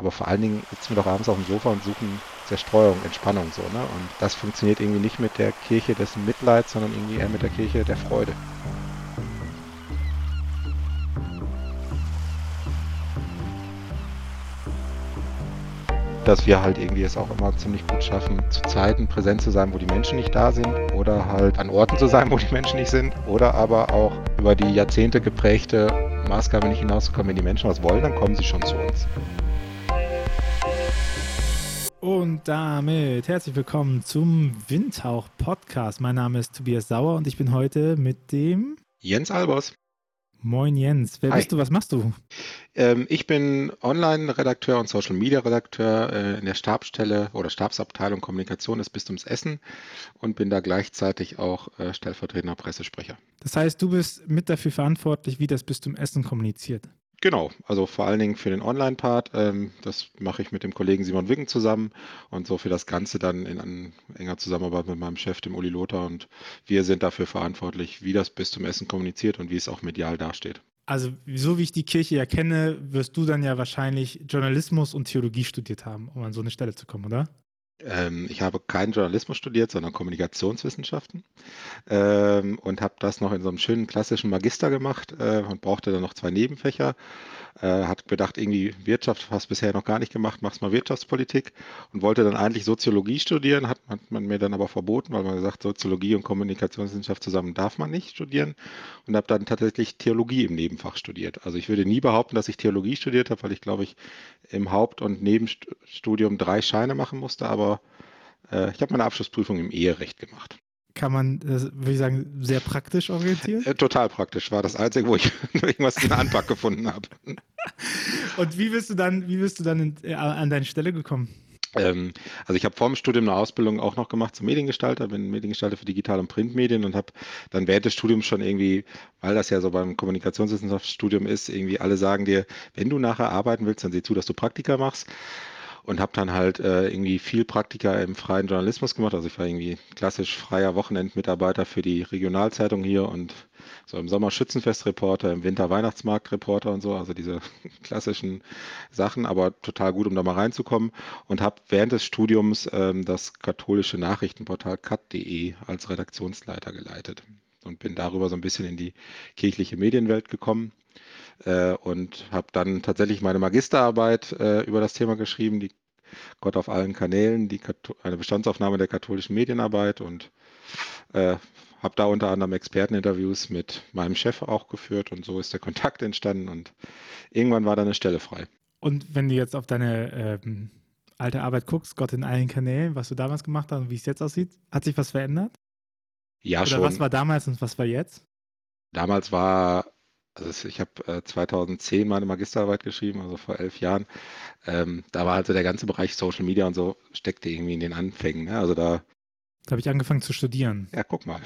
Aber vor allen Dingen sitzen wir doch abends auf dem Sofa und suchen Zerstreuung, Entspannung so, ne? Und das funktioniert irgendwie nicht mit der Kirche des Mitleids, sondern irgendwie eher mit der Kirche der Freude. dass wir halt irgendwie es auch immer ziemlich gut schaffen, zu Zeiten präsent zu sein, wo die Menschen nicht da sind oder halt an Orten zu sein, wo die Menschen nicht sind oder aber auch über die Jahrzehnte geprägte Maßgabe nicht hinauszukommen. Wenn die Menschen was wollen, dann kommen sie schon zu uns. Und damit herzlich willkommen zum Windhauch Podcast. Mein Name ist Tobias Sauer und ich bin heute mit dem Jens Albers. Moin Jens, wer Hi. bist du, was machst du? Ähm, ich bin Online-Redakteur und Social-Media-Redakteur äh, in der Stabsstelle oder Stabsabteilung Kommunikation des Bistums Essen und bin da gleichzeitig auch äh, stellvertretender Pressesprecher. Das heißt, du bist mit dafür verantwortlich, wie das Bistum Essen kommuniziert? Genau, also vor allen Dingen für den Online-Part. Ähm, das mache ich mit dem Kollegen Simon Wiggen zusammen und so für das Ganze dann in enger Zusammenarbeit mit meinem Chef, dem Uli Lothar. Und wir sind dafür verantwortlich, wie das bis zum Essen kommuniziert und wie es auch medial dasteht. Also, so wie ich die Kirche ja kenne, wirst du dann ja wahrscheinlich Journalismus und Theologie studiert haben, um an so eine Stelle zu kommen, oder? Ähm, ich habe keinen Journalismus studiert, sondern Kommunikationswissenschaften ähm, und habe das noch in so einem schönen klassischen Magister gemacht äh, und brauchte dann noch zwei Nebenfächer äh, hat gedacht, irgendwie Wirtschaft hast bisher noch gar nicht gemacht, machst mal Wirtschaftspolitik und wollte dann eigentlich Soziologie studieren, hat man, man mir dann aber verboten, weil man gesagt, Soziologie und Kommunikationswissenschaft zusammen darf man nicht studieren und habe dann tatsächlich Theologie im Nebenfach studiert. Also ich würde nie behaupten, dass ich Theologie studiert habe, weil ich glaube ich im Haupt- und Nebenstudium drei Scheine machen musste, aber äh, ich habe meine Abschlussprüfung im Eherecht gemacht kann man, würde ich sagen, sehr praktisch orientieren? Äh, total praktisch. War das Einzige, wo ich irgendwas in der Anpack gefunden habe. Und wie bist du dann, wie bist du dann in, äh, an deine Stelle gekommen? Ähm, also ich habe vor dem Studium eine Ausbildung auch noch gemacht zum Mediengestalter, bin Mediengestalter für Digital- und Printmedien und habe dann während des Studiums schon irgendwie, weil das ja so beim Kommunikationswissenschaftsstudium ist, irgendwie alle sagen dir, wenn du nachher arbeiten willst, dann sieh zu, dass du Praktika machst und habe dann halt äh, irgendwie viel Praktika im freien Journalismus gemacht. Also ich war irgendwie klassisch freier Wochenendmitarbeiter für die Regionalzeitung hier und so im Sommer Schützenfestreporter, im Winter Weihnachtsmarktreporter und so, also diese klassischen Sachen, aber total gut, um da mal reinzukommen. Und habe während des Studiums ähm, das katholische Nachrichtenportal cat.de als Redaktionsleiter geleitet und bin darüber so ein bisschen in die kirchliche Medienwelt gekommen äh, und habe dann tatsächlich meine Magisterarbeit äh, über das Thema geschrieben, die Gott auf allen Kanälen, die eine Bestandsaufnahme der katholischen Medienarbeit und äh, habe da unter anderem Experteninterviews mit meinem Chef auch geführt und so ist der Kontakt entstanden und irgendwann war da eine Stelle frei. Und wenn du jetzt auf deine ähm, alte Arbeit guckst, Gott in allen Kanälen, was du damals gemacht hast und wie es jetzt aussieht, hat sich was verändert? Ja, Oder schon. was war damals und was war jetzt? Damals war also ich habe äh, 2010 meine Magisterarbeit geschrieben, also vor elf Jahren. Ähm, da war also der ganze Bereich Social Media und so steckte irgendwie in den Anfängen. Ne? Also da da habe ich angefangen zu studieren. Ja, guck mal.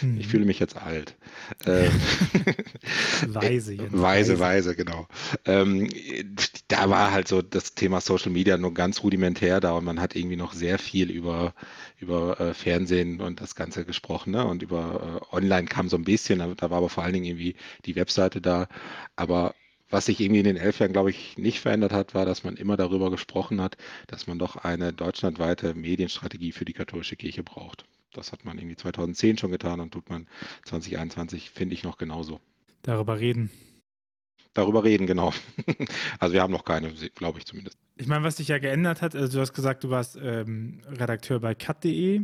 Hm. Ich fühle mich jetzt alt. Ähm, weise jetzt. Weise, weise, genau. Ähm, da war halt so das Thema Social Media nur ganz rudimentär da und man hat irgendwie noch sehr viel über, über äh, Fernsehen und das Ganze gesprochen. Ne? Und über äh, Online kam so ein bisschen, da war aber vor allen Dingen irgendwie die Webseite da. Aber was sich irgendwie in den elf Jahren, glaube ich, nicht verändert hat, war, dass man immer darüber gesprochen hat, dass man doch eine deutschlandweite Medienstrategie für die katholische Kirche braucht. Das hat man irgendwie 2010 schon getan und tut man 2021, finde ich, noch genauso. Darüber reden. Darüber reden, genau. also wir haben noch keine, glaube ich zumindest. Ich meine, was sich ja geändert hat, also du hast gesagt, du warst ähm, Redakteur bei cut.de.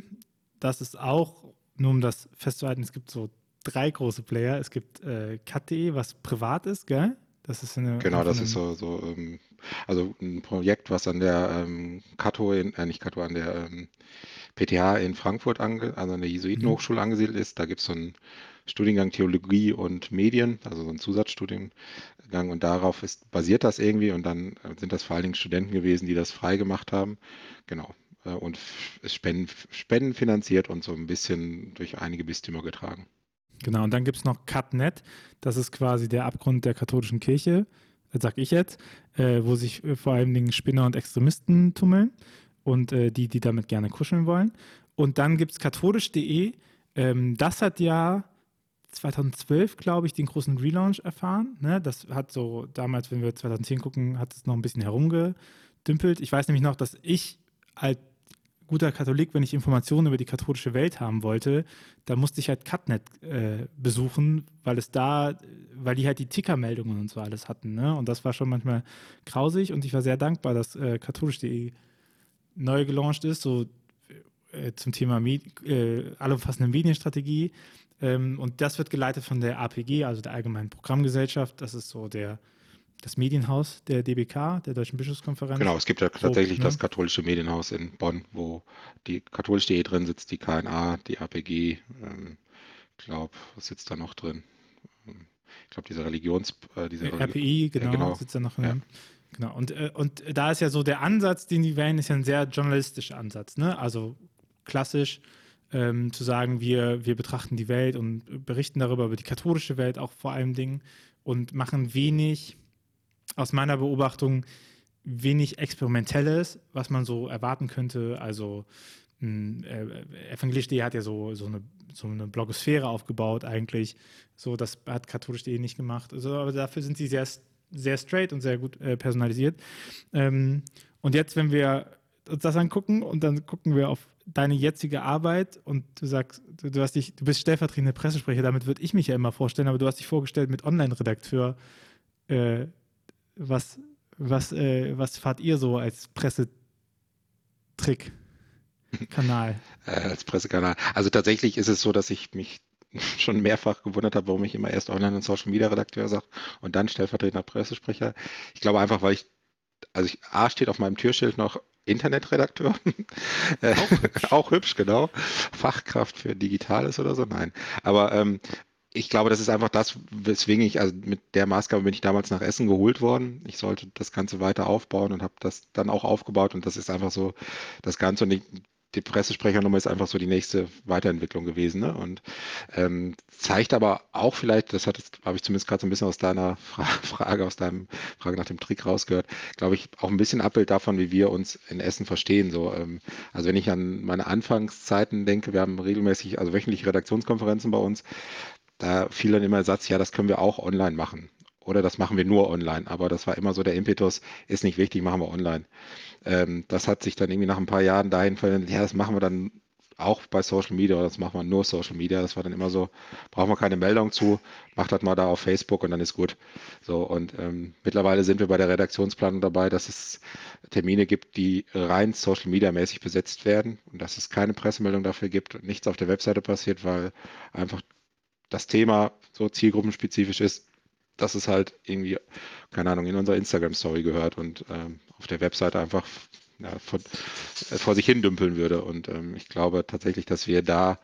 Das ist auch, nur um das festzuhalten, es gibt so drei große Player. Es gibt äh, cut.de, was privat ist, gell? Das ist eine. Genau, das ist so, so ähm, also ein Projekt, was an der ähm, Kato, in, äh, nicht Kato, an der ähm, PTH in Frankfurt, ange, also an der Jesuitenhochschule mhm. angesiedelt ist. Da gibt es so einen Studiengang Theologie und Medien, also so einen Zusatzstudiengang und darauf ist, basiert das irgendwie und dann äh, sind das vor allen Dingen Studenten gewesen, die das frei gemacht haben. Genau. Äh, und Spenden, Spenden finanziert und so ein bisschen durch einige Bistümer getragen. Genau, und dann gibt es noch CutNet, das ist quasi der Abgrund der katholischen Kirche, das sag ich jetzt, äh, wo sich äh, vor allen Dingen Spinner und Extremisten tummeln und äh, die, die damit gerne kuscheln wollen. Und dann gibt es katholisch.de, ähm, das hat ja 2012, glaube ich, den großen Relaunch erfahren. Ne? Das hat so damals, wenn wir 2010 gucken, hat es noch ein bisschen herumgedümpelt. Ich weiß nämlich noch, dass ich als guter Katholik, wenn ich Informationen über die katholische Welt haben wollte, da musste ich halt Cutnet äh, besuchen, weil es da, weil die halt die Tickermeldungen und so alles hatten. Ne? Und das war schon manchmal grausig und ich war sehr dankbar, dass äh, katholisch.de neu gelauncht ist, so äh, zum Thema Med äh, allumfassende Medienstrategie. Ähm, und das wird geleitet von der APG, also der Allgemeinen Programmgesellschaft. Das ist so der, das Medienhaus der DBK, der Deutschen Bischofskonferenz. Genau, es gibt ja tatsächlich so, ne? das katholische Medienhaus in Bonn, wo die katholisch.de drin sitzt, die KNA, die APG. Ähm, ich glaube, was sitzt da noch drin? Ich glaube, diese Religions... Äh, diese RPI, genau, äh, genau, sitzt da noch drin. Ja. Genau, und, äh, und da ist ja so der Ansatz, den die wählen, ist ja ein sehr journalistischer Ansatz. Ne? Also klassisch ähm, zu sagen, wir, wir betrachten die Welt und berichten darüber, über die katholische Welt auch vor allem Dingen und machen wenig, aus meiner Beobachtung, wenig Experimentelles, was man so erwarten könnte. Also hm, äh, Evangelisch.de hat ja so, so, eine, so eine Blogosphäre aufgebaut eigentlich. So, das hat katholisch.de nicht gemacht. Also, aber dafür sind sie sehr, sehr straight und sehr gut äh, personalisiert. Ähm, und jetzt, wenn wir uns das angucken und dann gucken wir auf deine jetzige Arbeit und du sagst, du, du hast dich, du bist stellvertretender Pressesprecher, damit würde ich mich ja immer vorstellen, aber du hast dich vorgestellt mit Online-Redakteur. Äh, was, was, äh, was fahrt ihr so als Pressetrick? Kanal. Äh, als Pressekanal. Also tatsächlich ist es so, dass ich mich schon mehrfach gewundert habe, warum ich immer erst Online- und Social-Media-Redakteur sage und dann stellvertretender Pressesprecher. Ich glaube einfach, weil ich, also ich, A steht auf meinem Türschild noch Internetredakteur. Auch hübsch. auch hübsch, genau. Fachkraft für Digitales oder so, nein. Aber ähm, ich glaube, das ist einfach das, weswegen ich, also mit der Maßgabe bin ich damals nach Essen geholt worden. Ich sollte das Ganze weiter aufbauen und habe das dann auch aufgebaut und das ist einfach so das Ganze. Und ich, die Pressesprechernummer ist einfach so die nächste Weiterentwicklung gewesen. Ne? Und ähm, zeigt aber auch vielleicht, das habe ich zumindest gerade so ein bisschen aus deiner Fra Frage, aus deinem Frage nach dem Trick rausgehört, glaube ich, auch ein bisschen Abbild davon, wie wir uns in Essen verstehen. So, ähm, also wenn ich an meine Anfangszeiten denke, wir haben regelmäßig, also wöchentliche Redaktionskonferenzen bei uns, da fiel dann immer der Satz, ja, das können wir auch online machen oder das machen wir nur online. Aber das war immer so der Impetus, ist nicht wichtig, machen wir online. Ähm, das hat sich dann irgendwie nach ein paar Jahren dahin verändert, ja, das machen wir dann auch bei Social Media oder das machen wir nur Social Media. Das war dann immer so, brauchen wir keine Meldung zu, macht das mal da auf Facebook und dann ist gut. So und ähm, mittlerweile sind wir bei der Redaktionsplanung dabei, dass es Termine gibt, die rein Social Media mäßig besetzt werden und dass es keine Pressemeldung dafür gibt und nichts auf der Webseite passiert, weil einfach das Thema so zielgruppenspezifisch ist, dass es halt irgendwie, keine Ahnung, in unserer Instagram-Story gehört und ähm, auf der Webseite einfach ja, von, äh, vor sich hin dümpeln würde. Und ähm, ich glaube tatsächlich, dass wir da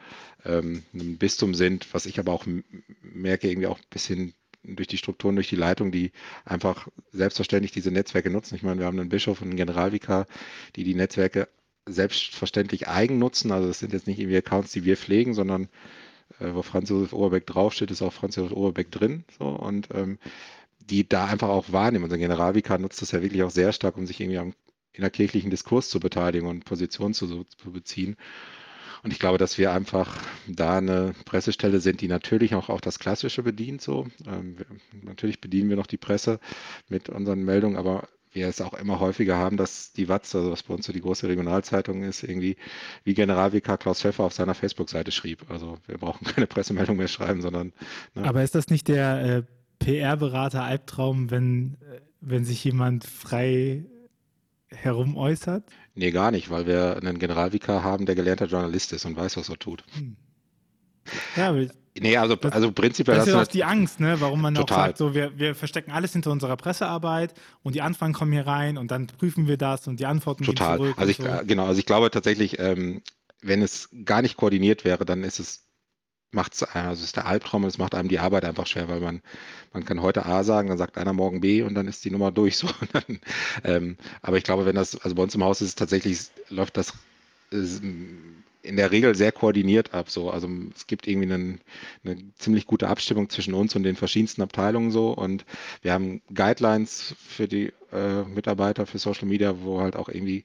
ähm, ein Bistum sind, was ich aber auch merke, irgendwie auch ein bisschen durch die Strukturen, durch die Leitung, die einfach selbstverständlich diese Netzwerke nutzen. Ich meine, wir haben einen Bischof und einen Generalvikar, die die Netzwerke selbstverständlich eigen nutzen. Also es sind jetzt nicht irgendwie Accounts, die wir pflegen, sondern äh, wo Franz Josef Oberbeck draufsteht, ist auch Franz Josef Oberbeck drin. So, und ähm, die da einfach auch wahrnehmen. Unser Generalvikar nutzt das ja wirklich auch sehr stark, um sich irgendwie am innerkirchlichen Diskurs zu beteiligen und Positionen zu, zu beziehen. Und ich glaube, dass wir einfach da eine Pressestelle sind, die natürlich auch, auch das Klassische bedient. So. Ähm, wir, natürlich bedienen wir noch die Presse mit unseren Meldungen, aber wir es auch immer häufiger haben, dass die Watz, also was bei uns so die große Regionalzeitung ist, irgendwie wie Generalvikar Klaus Pfeffer auf seiner Facebook-Seite schrieb. Also wir brauchen keine Pressemeldung mehr schreiben, sondern. Ne. Aber ist das nicht der äh, PR-Berater Albtraum, wenn, äh, wenn sich jemand frei herumäußert? Nee, gar nicht, weil wir einen Generalvikar haben, der gelernter Journalist ist und weiß, was er tut. Hm. Ja, aber Nee, also, das, also prinzipiell. Das ist ja auch die Angst, ne? warum man total. auch sagt, so, wir, wir verstecken alles hinter unserer Pressearbeit und die Anfragen kommen hier rein und dann prüfen wir das und die Antworten total. zurück. Also ich, so. genau, also ich glaube tatsächlich, ähm, wenn es gar nicht koordiniert wäre, dann ist es macht es, also ist der Albtraum und es macht einem die Arbeit einfach schwer, weil man, man kann heute A sagen, dann sagt einer morgen B und dann ist die Nummer durch. So. Dann, ähm, aber ich glaube, wenn das, also bei uns im Haus ist es tatsächlich, läuft das in der Regel sehr koordiniert ab. So. Also es gibt irgendwie einen, eine ziemlich gute Abstimmung zwischen uns und den verschiedensten Abteilungen so. Und wir haben Guidelines für die äh, Mitarbeiter für Social Media, wo halt auch irgendwie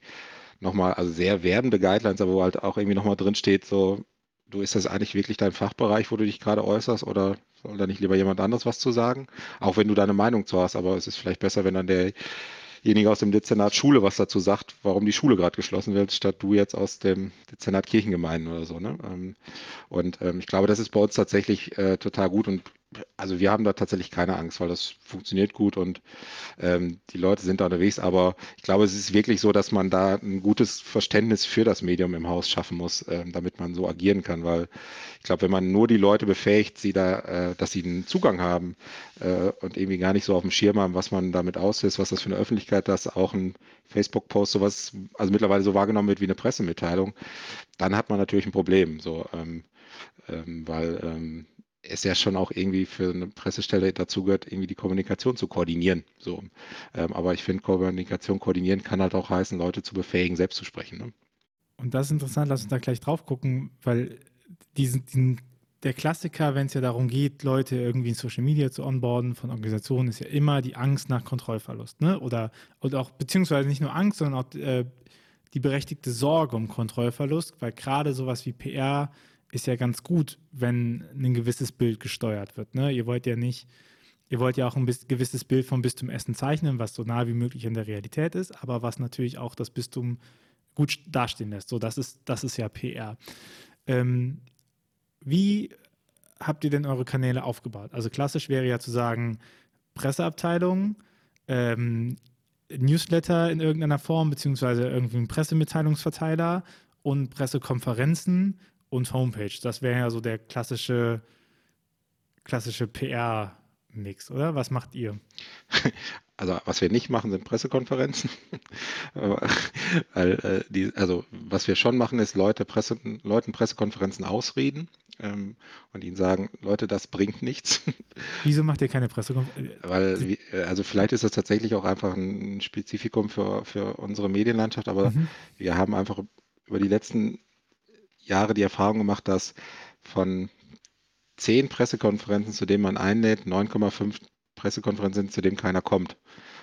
nochmal, also sehr werdende Guidelines, aber wo halt auch irgendwie nochmal drin steht, so du, ist das eigentlich wirklich dein Fachbereich, wo du dich gerade äußerst oder soll da nicht lieber jemand anderes was zu sagen? Auch wenn du deine Meinung zu hast, aber es ist vielleicht besser, wenn dann derjenige aus dem Dezernat Schule was dazu sagt, warum die Schule gerade geschlossen wird, statt du jetzt aus dem Dezernat Kirchengemeinden oder so. Ne? Ähm, und ähm, ich glaube, das ist bei uns tatsächlich äh, total gut und also wir haben da tatsächlich keine Angst, weil das funktioniert gut und ähm, die Leute sind da unterwegs. Aber ich glaube, es ist wirklich so, dass man da ein gutes Verständnis für das Medium im Haus schaffen muss, ähm, damit man so agieren kann. Weil ich glaube, wenn man nur die Leute befähigt, sie da, äh, dass sie einen Zugang haben äh, und irgendwie gar nicht so auf dem Schirm haben, was man damit auslöst, was das für eine Öffentlichkeit das auch ein Facebook-Post sowas, also mittlerweile so wahrgenommen wird wie eine Pressemitteilung, dann hat man natürlich ein Problem. So, ähm, ähm weil ähm, es ja schon auch irgendwie für eine Pressestelle dazu gehört, irgendwie die Kommunikation zu koordinieren. So. Ähm, aber ich finde, Kommunikation koordinieren kann halt auch heißen, Leute zu befähigen, selbst zu sprechen. Ne? Und das ist interessant, lass uns da gleich drauf gucken, weil diesen, diesen der Klassiker, wenn es ja darum geht, Leute irgendwie in Social Media zu onboarden von Organisationen, ist ja immer die Angst nach Kontrollverlust. Ne? Oder, oder auch, beziehungsweise nicht nur Angst, sondern auch äh, die berechtigte Sorge um Kontrollverlust, weil gerade sowas wie PR ist ja ganz gut, wenn ein gewisses Bild gesteuert wird. Ne? Ihr wollt ja nicht, ihr wollt ja auch ein gewisses Bild vom Bistum Essen zeichnen, was so nah wie möglich in der Realität ist, aber was natürlich auch das Bistum gut dastehen lässt. So, das ist, das ist ja PR. Ähm, wie habt ihr denn eure Kanäle aufgebaut? Also klassisch wäre ja zu sagen, Presseabteilung, ähm, Newsletter in irgendeiner Form, beziehungsweise irgendwie ein Pressemitteilungsverteiler und Pressekonferenzen und Homepage. Das wäre ja so der klassische, klassische PR-Mix, oder? Was macht ihr? Also was wir nicht machen, sind Pressekonferenzen. Weil, äh, die, also was wir schon machen, ist Leute Presse, Leuten Pressekonferenzen ausreden ähm, und ihnen sagen, Leute, das bringt nichts. Wieso macht ihr keine Pressekonferenzen? Weil, also vielleicht ist das tatsächlich auch einfach ein Spezifikum für, für unsere Medienlandschaft, aber mhm. wir haben einfach über die letzten Jahre die Erfahrung gemacht, dass von zehn Pressekonferenzen, zu denen man einlädt, 9,5 Pressekonferenzen sind, zu denen keiner kommt.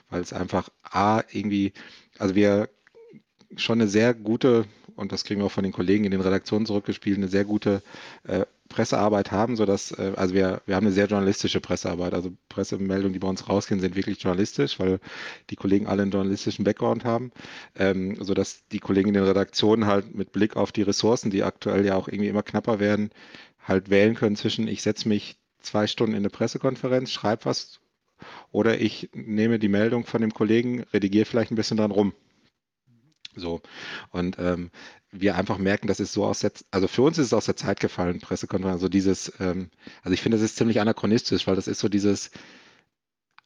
Weil es einfach A, irgendwie, also wir schon eine sehr gute, und das kriegen wir auch von den Kollegen in den Redaktionen zurückgespielt, eine sehr gute äh, Pressearbeit haben, sodass, äh, also wir, wir haben eine sehr journalistische Pressearbeit. Also Pressemeldungen, die bei uns rausgehen, sind wirklich journalistisch, weil die Kollegen alle einen journalistischen Background haben, ähm, sodass die Kollegen in den Redaktionen halt mit Blick auf die Ressourcen, die aktuell ja auch irgendwie immer knapper werden, halt wählen können zwischen, ich setze mich zwei Stunden in eine Pressekonferenz, schreibe was oder ich nehme die Meldung von dem Kollegen, redigiere vielleicht ein bisschen dran rum. So. Und ähm, wir einfach merken, das ist so aus der, also für uns ist es aus der Zeit gefallen, Pressekonferenz, also dieses, ähm, also ich finde, das ist ziemlich anachronistisch, weil das ist so dieses,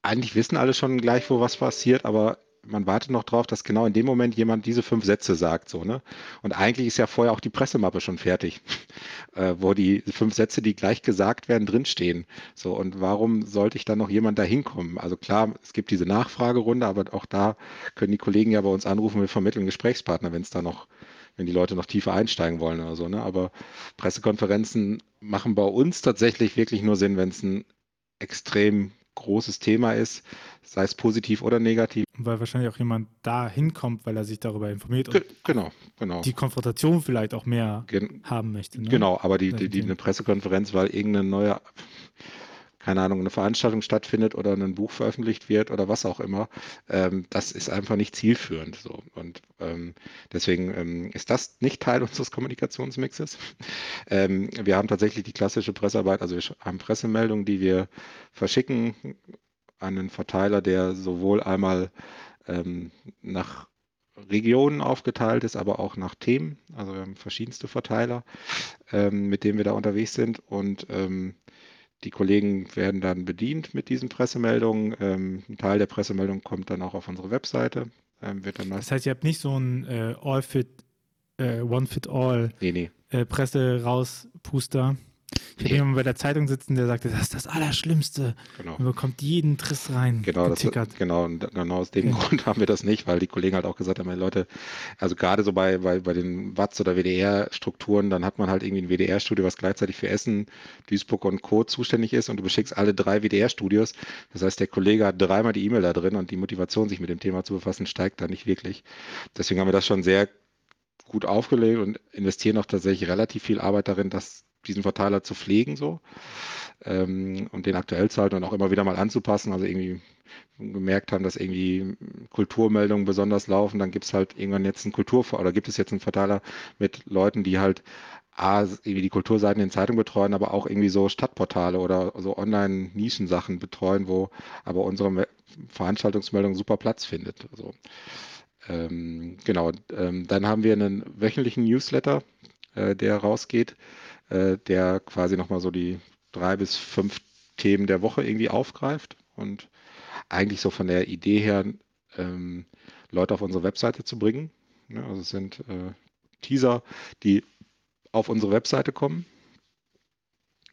eigentlich wissen alle schon gleich, wo was passiert, aber man wartet noch drauf, dass genau in dem Moment jemand diese fünf Sätze sagt, so, ne? Und eigentlich ist ja vorher auch die Pressemappe schon fertig, äh, wo die fünf Sätze, die gleich gesagt werden, drinstehen. So, und warum sollte ich dann noch jemand da hinkommen? Also klar, es gibt diese Nachfragerunde, aber auch da können die Kollegen ja bei uns anrufen, wir vermitteln Gesprächspartner, wenn es da noch wenn die Leute noch tiefer einsteigen wollen oder so. Ne? Aber Pressekonferenzen machen bei uns tatsächlich wirklich nur Sinn, wenn es ein extrem großes Thema ist, sei es positiv oder negativ. Weil wahrscheinlich auch jemand da hinkommt, weil er sich darüber informiert und genau, genau. die Konfrontation vielleicht auch mehr Gen haben möchte. Ne? Genau, aber die, die, die, eine Pressekonferenz, weil irgendeine neue keine Ahnung, eine Veranstaltung stattfindet oder ein Buch veröffentlicht wird oder was auch immer, ähm, das ist einfach nicht zielführend. So. Und ähm, deswegen ähm, ist das nicht Teil unseres Kommunikationsmixes. Ähm, wir haben tatsächlich die klassische Pressearbeit, also wir haben Pressemeldungen, die wir verschicken an einen Verteiler, der sowohl einmal ähm, nach Regionen aufgeteilt ist, aber auch nach Themen. Also wir haben verschiedenste Verteiler, ähm, mit denen wir da unterwegs sind und ähm, die Kollegen werden dann bedient mit diesen Pressemeldungen. Ähm, ein Teil der Pressemeldung kommt dann auch auf unsere Webseite. Ähm, das heißt, ihr habt nicht so ein äh, All-Fit, äh, One-Fit-All nee, nee. äh, rauspuster ich habe jemanden bei der Zeitung sitzen, der sagte, das ist das Allerschlimmste. Genau. Man bekommt jeden Triss rein. Genau, das, genau, genau aus dem okay. Grund haben wir das nicht, weil die Kollegen halt auch gesagt haben, Leute, also gerade so bei, bei, bei den Watts oder WDR-Strukturen, dann hat man halt irgendwie ein WDR-Studio, was gleichzeitig für Essen, Duisburg und Co. zuständig ist und du beschickst alle drei WDR-Studios. Das heißt, der Kollege hat dreimal die E-Mail da drin und die Motivation, sich mit dem Thema zu befassen, steigt da nicht wirklich. Deswegen haben wir das schon sehr gut aufgelegt und investieren auch tatsächlich relativ viel Arbeit darin, das, diesen Verteiler zu pflegen so ähm, und den aktuell zu halten und auch immer wieder mal anzupassen. Also irgendwie gemerkt haben, dass irgendwie Kulturmeldungen besonders laufen, dann gibt es halt irgendwann jetzt einen Kultur oder gibt es jetzt einen Verteiler mit Leuten, die halt A, irgendwie die Kulturseiten in Zeitung betreuen, aber auch irgendwie so Stadtportale oder so Online-Nischensachen betreuen, wo aber unsere Veranstaltungsmeldung super Platz findet. Also, ähm, genau, ähm, dann haben wir einen wöchentlichen Newsletter, äh, der rausgeht, äh, der quasi nochmal so die drei bis fünf Themen der Woche irgendwie aufgreift und eigentlich so von der Idee her ähm, Leute auf unsere Webseite zu bringen. Ja, also es sind äh, Teaser, die auf unsere Webseite kommen.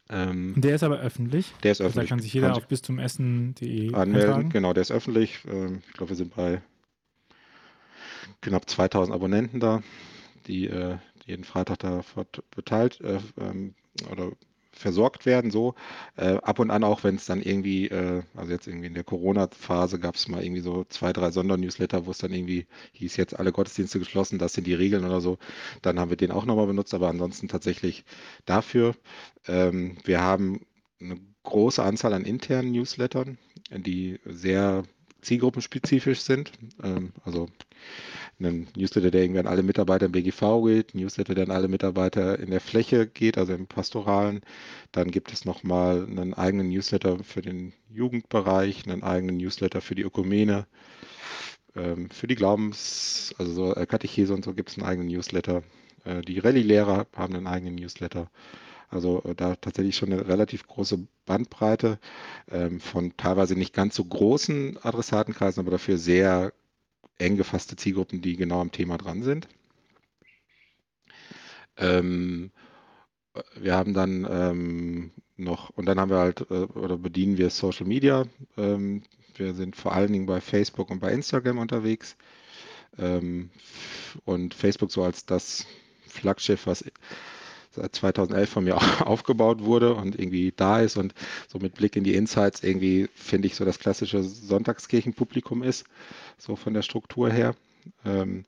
Ähm, der ist aber öffentlich. Der ist öffentlich. Also da kann sich jeder kann auf bistumessen.de anmelden. Eintragen. Genau, der ist öffentlich. Ähm, ich glaube, wir sind bei knapp 2000 Abonnenten da, die äh, jeden Freitag da beteiligt äh, ähm, oder versorgt werden, so. Äh, ab und an auch, wenn es dann irgendwie, äh, also jetzt irgendwie in der Corona-Phase gab es mal irgendwie so zwei, drei Sondernewsletter, wo es dann irgendwie hieß, jetzt alle Gottesdienste geschlossen, das sind die Regeln oder so. Dann haben wir den auch nochmal benutzt, aber ansonsten tatsächlich dafür. Ähm, wir haben eine große Anzahl an internen Newslettern, die sehr zielgruppenspezifisch sind. Ähm, also einen Newsletter, der irgendwie an alle Mitarbeiter im BGV geht, ein Newsletter, der an alle Mitarbeiter in der Fläche geht, also im Pastoralen. Dann gibt es nochmal einen eigenen Newsletter für den Jugendbereich, einen eigenen Newsletter für die Ökumene, ähm, für die Glaubens-, also so äh, Katechese und so gibt es einen eigenen Newsletter. Äh, die Rallye-Lehrer haben einen eigenen Newsletter. Also äh, da tatsächlich schon eine relativ große Bandbreite ähm, von teilweise nicht ganz so großen Adressatenkreisen, aber dafür sehr eng gefasste Zielgruppen, die genau am Thema dran sind. Ähm, wir haben dann ähm, noch, und dann haben wir halt, äh, oder bedienen wir Social Media. Ähm, wir sind vor allen Dingen bei Facebook und bei Instagram unterwegs. Ähm, und Facebook so als das Flaggschiff, was seit 2011 von mir aufgebaut wurde und irgendwie da ist und so mit Blick in die Insights irgendwie, finde ich, so das klassische Sonntagskirchenpublikum ist so von der Struktur her. Ähm,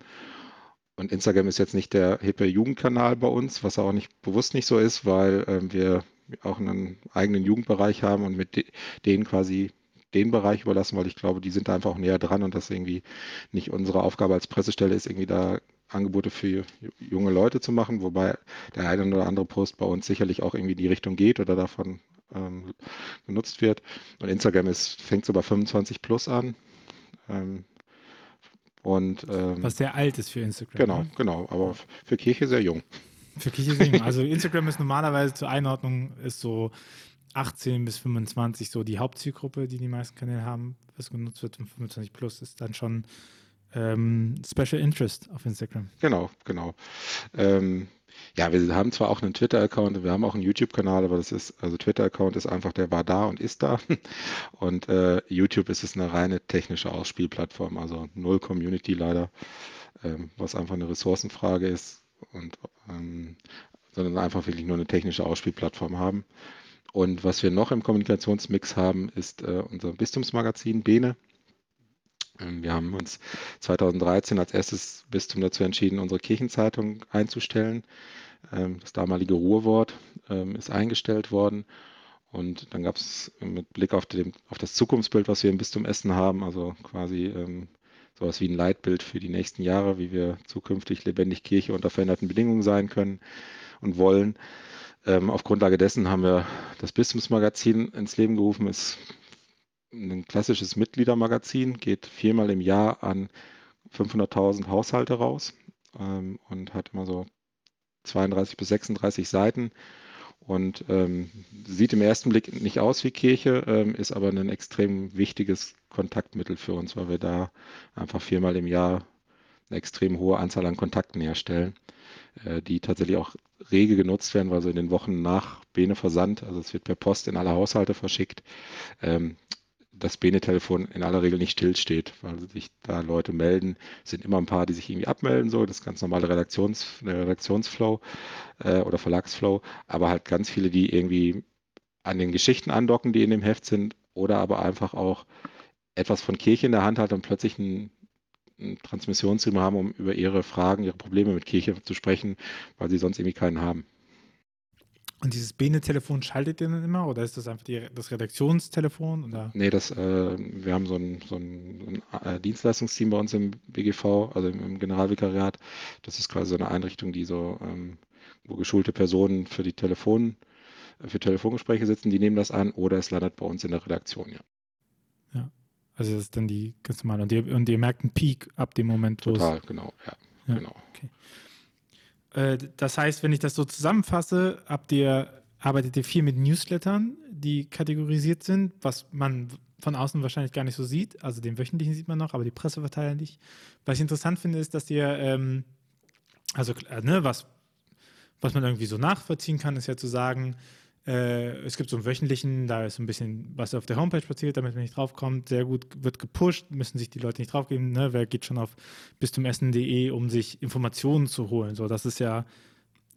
und Instagram ist jetzt nicht der hippe Jugendkanal bei uns, was auch nicht bewusst nicht so ist, weil ähm, wir auch einen eigenen Jugendbereich haben und mit de denen quasi den Bereich überlassen, weil ich glaube, die sind da einfach auch näher dran und das irgendwie nicht unsere Aufgabe als Pressestelle ist, irgendwie da Angebote für junge Leute zu machen, wobei der eine oder andere Post bei uns sicherlich auch irgendwie in die Richtung geht oder davon ähm, genutzt wird. Und Instagram ist, fängt so bei 25 plus an. Ähm, und, ähm, Was sehr alt ist für Instagram. Genau, ne? genau, aber für Kirche sehr jung. Für Kirche sehr jung. Also Instagram ist normalerweise zur Einordnung ist so 18 bis 25 so die Hauptzielgruppe, die die meisten Kanäle haben, was genutzt wird. Und 25 plus ist dann schon ähm, Special Interest auf Instagram. Genau, genau. Ähm, ja, wir haben zwar auch einen Twitter-Account, wir haben auch einen YouTube-Kanal, aber das ist, also Twitter-Account ist einfach, der war da und ist da. Und äh, YouTube ist es eine reine technische Ausspielplattform, also null Community leider, ähm, was einfach eine Ressourcenfrage ist und ähm, sondern einfach wirklich nur eine technische Ausspielplattform haben. Und was wir noch im Kommunikationsmix haben, ist äh, unser Bistumsmagazin Bene. Ähm, wir haben uns 2013 als erstes Bistum dazu entschieden, unsere Kirchenzeitung einzustellen. Ähm, das damalige Ruhrwort ähm, ist eingestellt worden. Und dann gab es mit Blick auf, den, auf, das Zukunftsbild, was wir im Bistum Essen haben, also quasi sowas wie ein Leitbild für die nächsten Jahre, wie wir zukünftig lebendig Kirche unter veränderten Bedingungen sein können und wollen. Auf Grundlage dessen haben wir das Bistumsmagazin ins Leben gerufen. Es ein klassisches Mitgliedermagazin, geht viermal im Jahr an 500.000 Haushalte raus ähm, und hat immer so 32 bis 36 Seiten und ähm, sieht im ersten Blick nicht aus wie Kirche, ähm, ist aber ein extrem wichtiges Kontaktmittel für uns, weil wir da einfach viermal im Jahr eine extrem hohe Anzahl an Kontakten herstellen, äh, die tatsächlich auch rege genutzt werden, weil so in den Wochen nach Bene Versand, also es wird per Post in alle Haushalte verschickt, ähm, das Bene-Telefon in aller Regel nicht stillsteht, weil sich da Leute melden. Es sind immer ein paar, die sich irgendwie abmelden, so das ganz normale Redaktions, Redaktionsflow äh, oder Verlagsflow, aber halt ganz viele, die irgendwie an den Geschichten andocken, die in dem Heft sind, oder aber einfach auch etwas von Kirche in der Hand hat und plötzlich ein einen Transmissionsraum haben, um über ihre Fragen, ihre Probleme mit Kirche zu sprechen, weil sie sonst irgendwie keinen haben. Und dieses Bene-Telefon schaltet ihr dann immer oder ist das einfach die, das Redaktionstelefon? Oder? Nee, das, äh, wir haben so ein, so ein, ein äh, Dienstleistungsteam bei uns im BGV, also im, im, Generalvikariat. Das ist quasi so eine Einrichtung, die so, ähm, wo geschulte Personen für die Telefon, für Telefongespräche sitzen, die nehmen das an oder es landet bei uns in der Redaktion, ja. Ja, also das ist dann die ganz normale. Und ihr, und ihr merkt einen Peak ab dem Moment, wo Total, genau, ja. ja genau. Okay. Äh, das heißt, wenn ich das so zusammenfasse, habt ihr, arbeitet ihr viel mit Newslettern, die kategorisiert sind, was man von außen wahrscheinlich gar nicht so sieht. Also den wöchentlichen sieht man noch, aber die Presseverteiler nicht. Was ich interessant finde, ist, dass ihr, ähm, also äh, ne, was, was man irgendwie so nachvollziehen kann, ist ja zu sagen, äh, es gibt so einen wöchentlichen, da ist ein bisschen was auf der Homepage passiert, damit man nicht draufkommt. Sehr gut wird gepusht, müssen sich die Leute nicht draufgeben. Ne? Wer geht schon auf bis zum Essen.de, um sich Informationen zu holen? So, das ist ja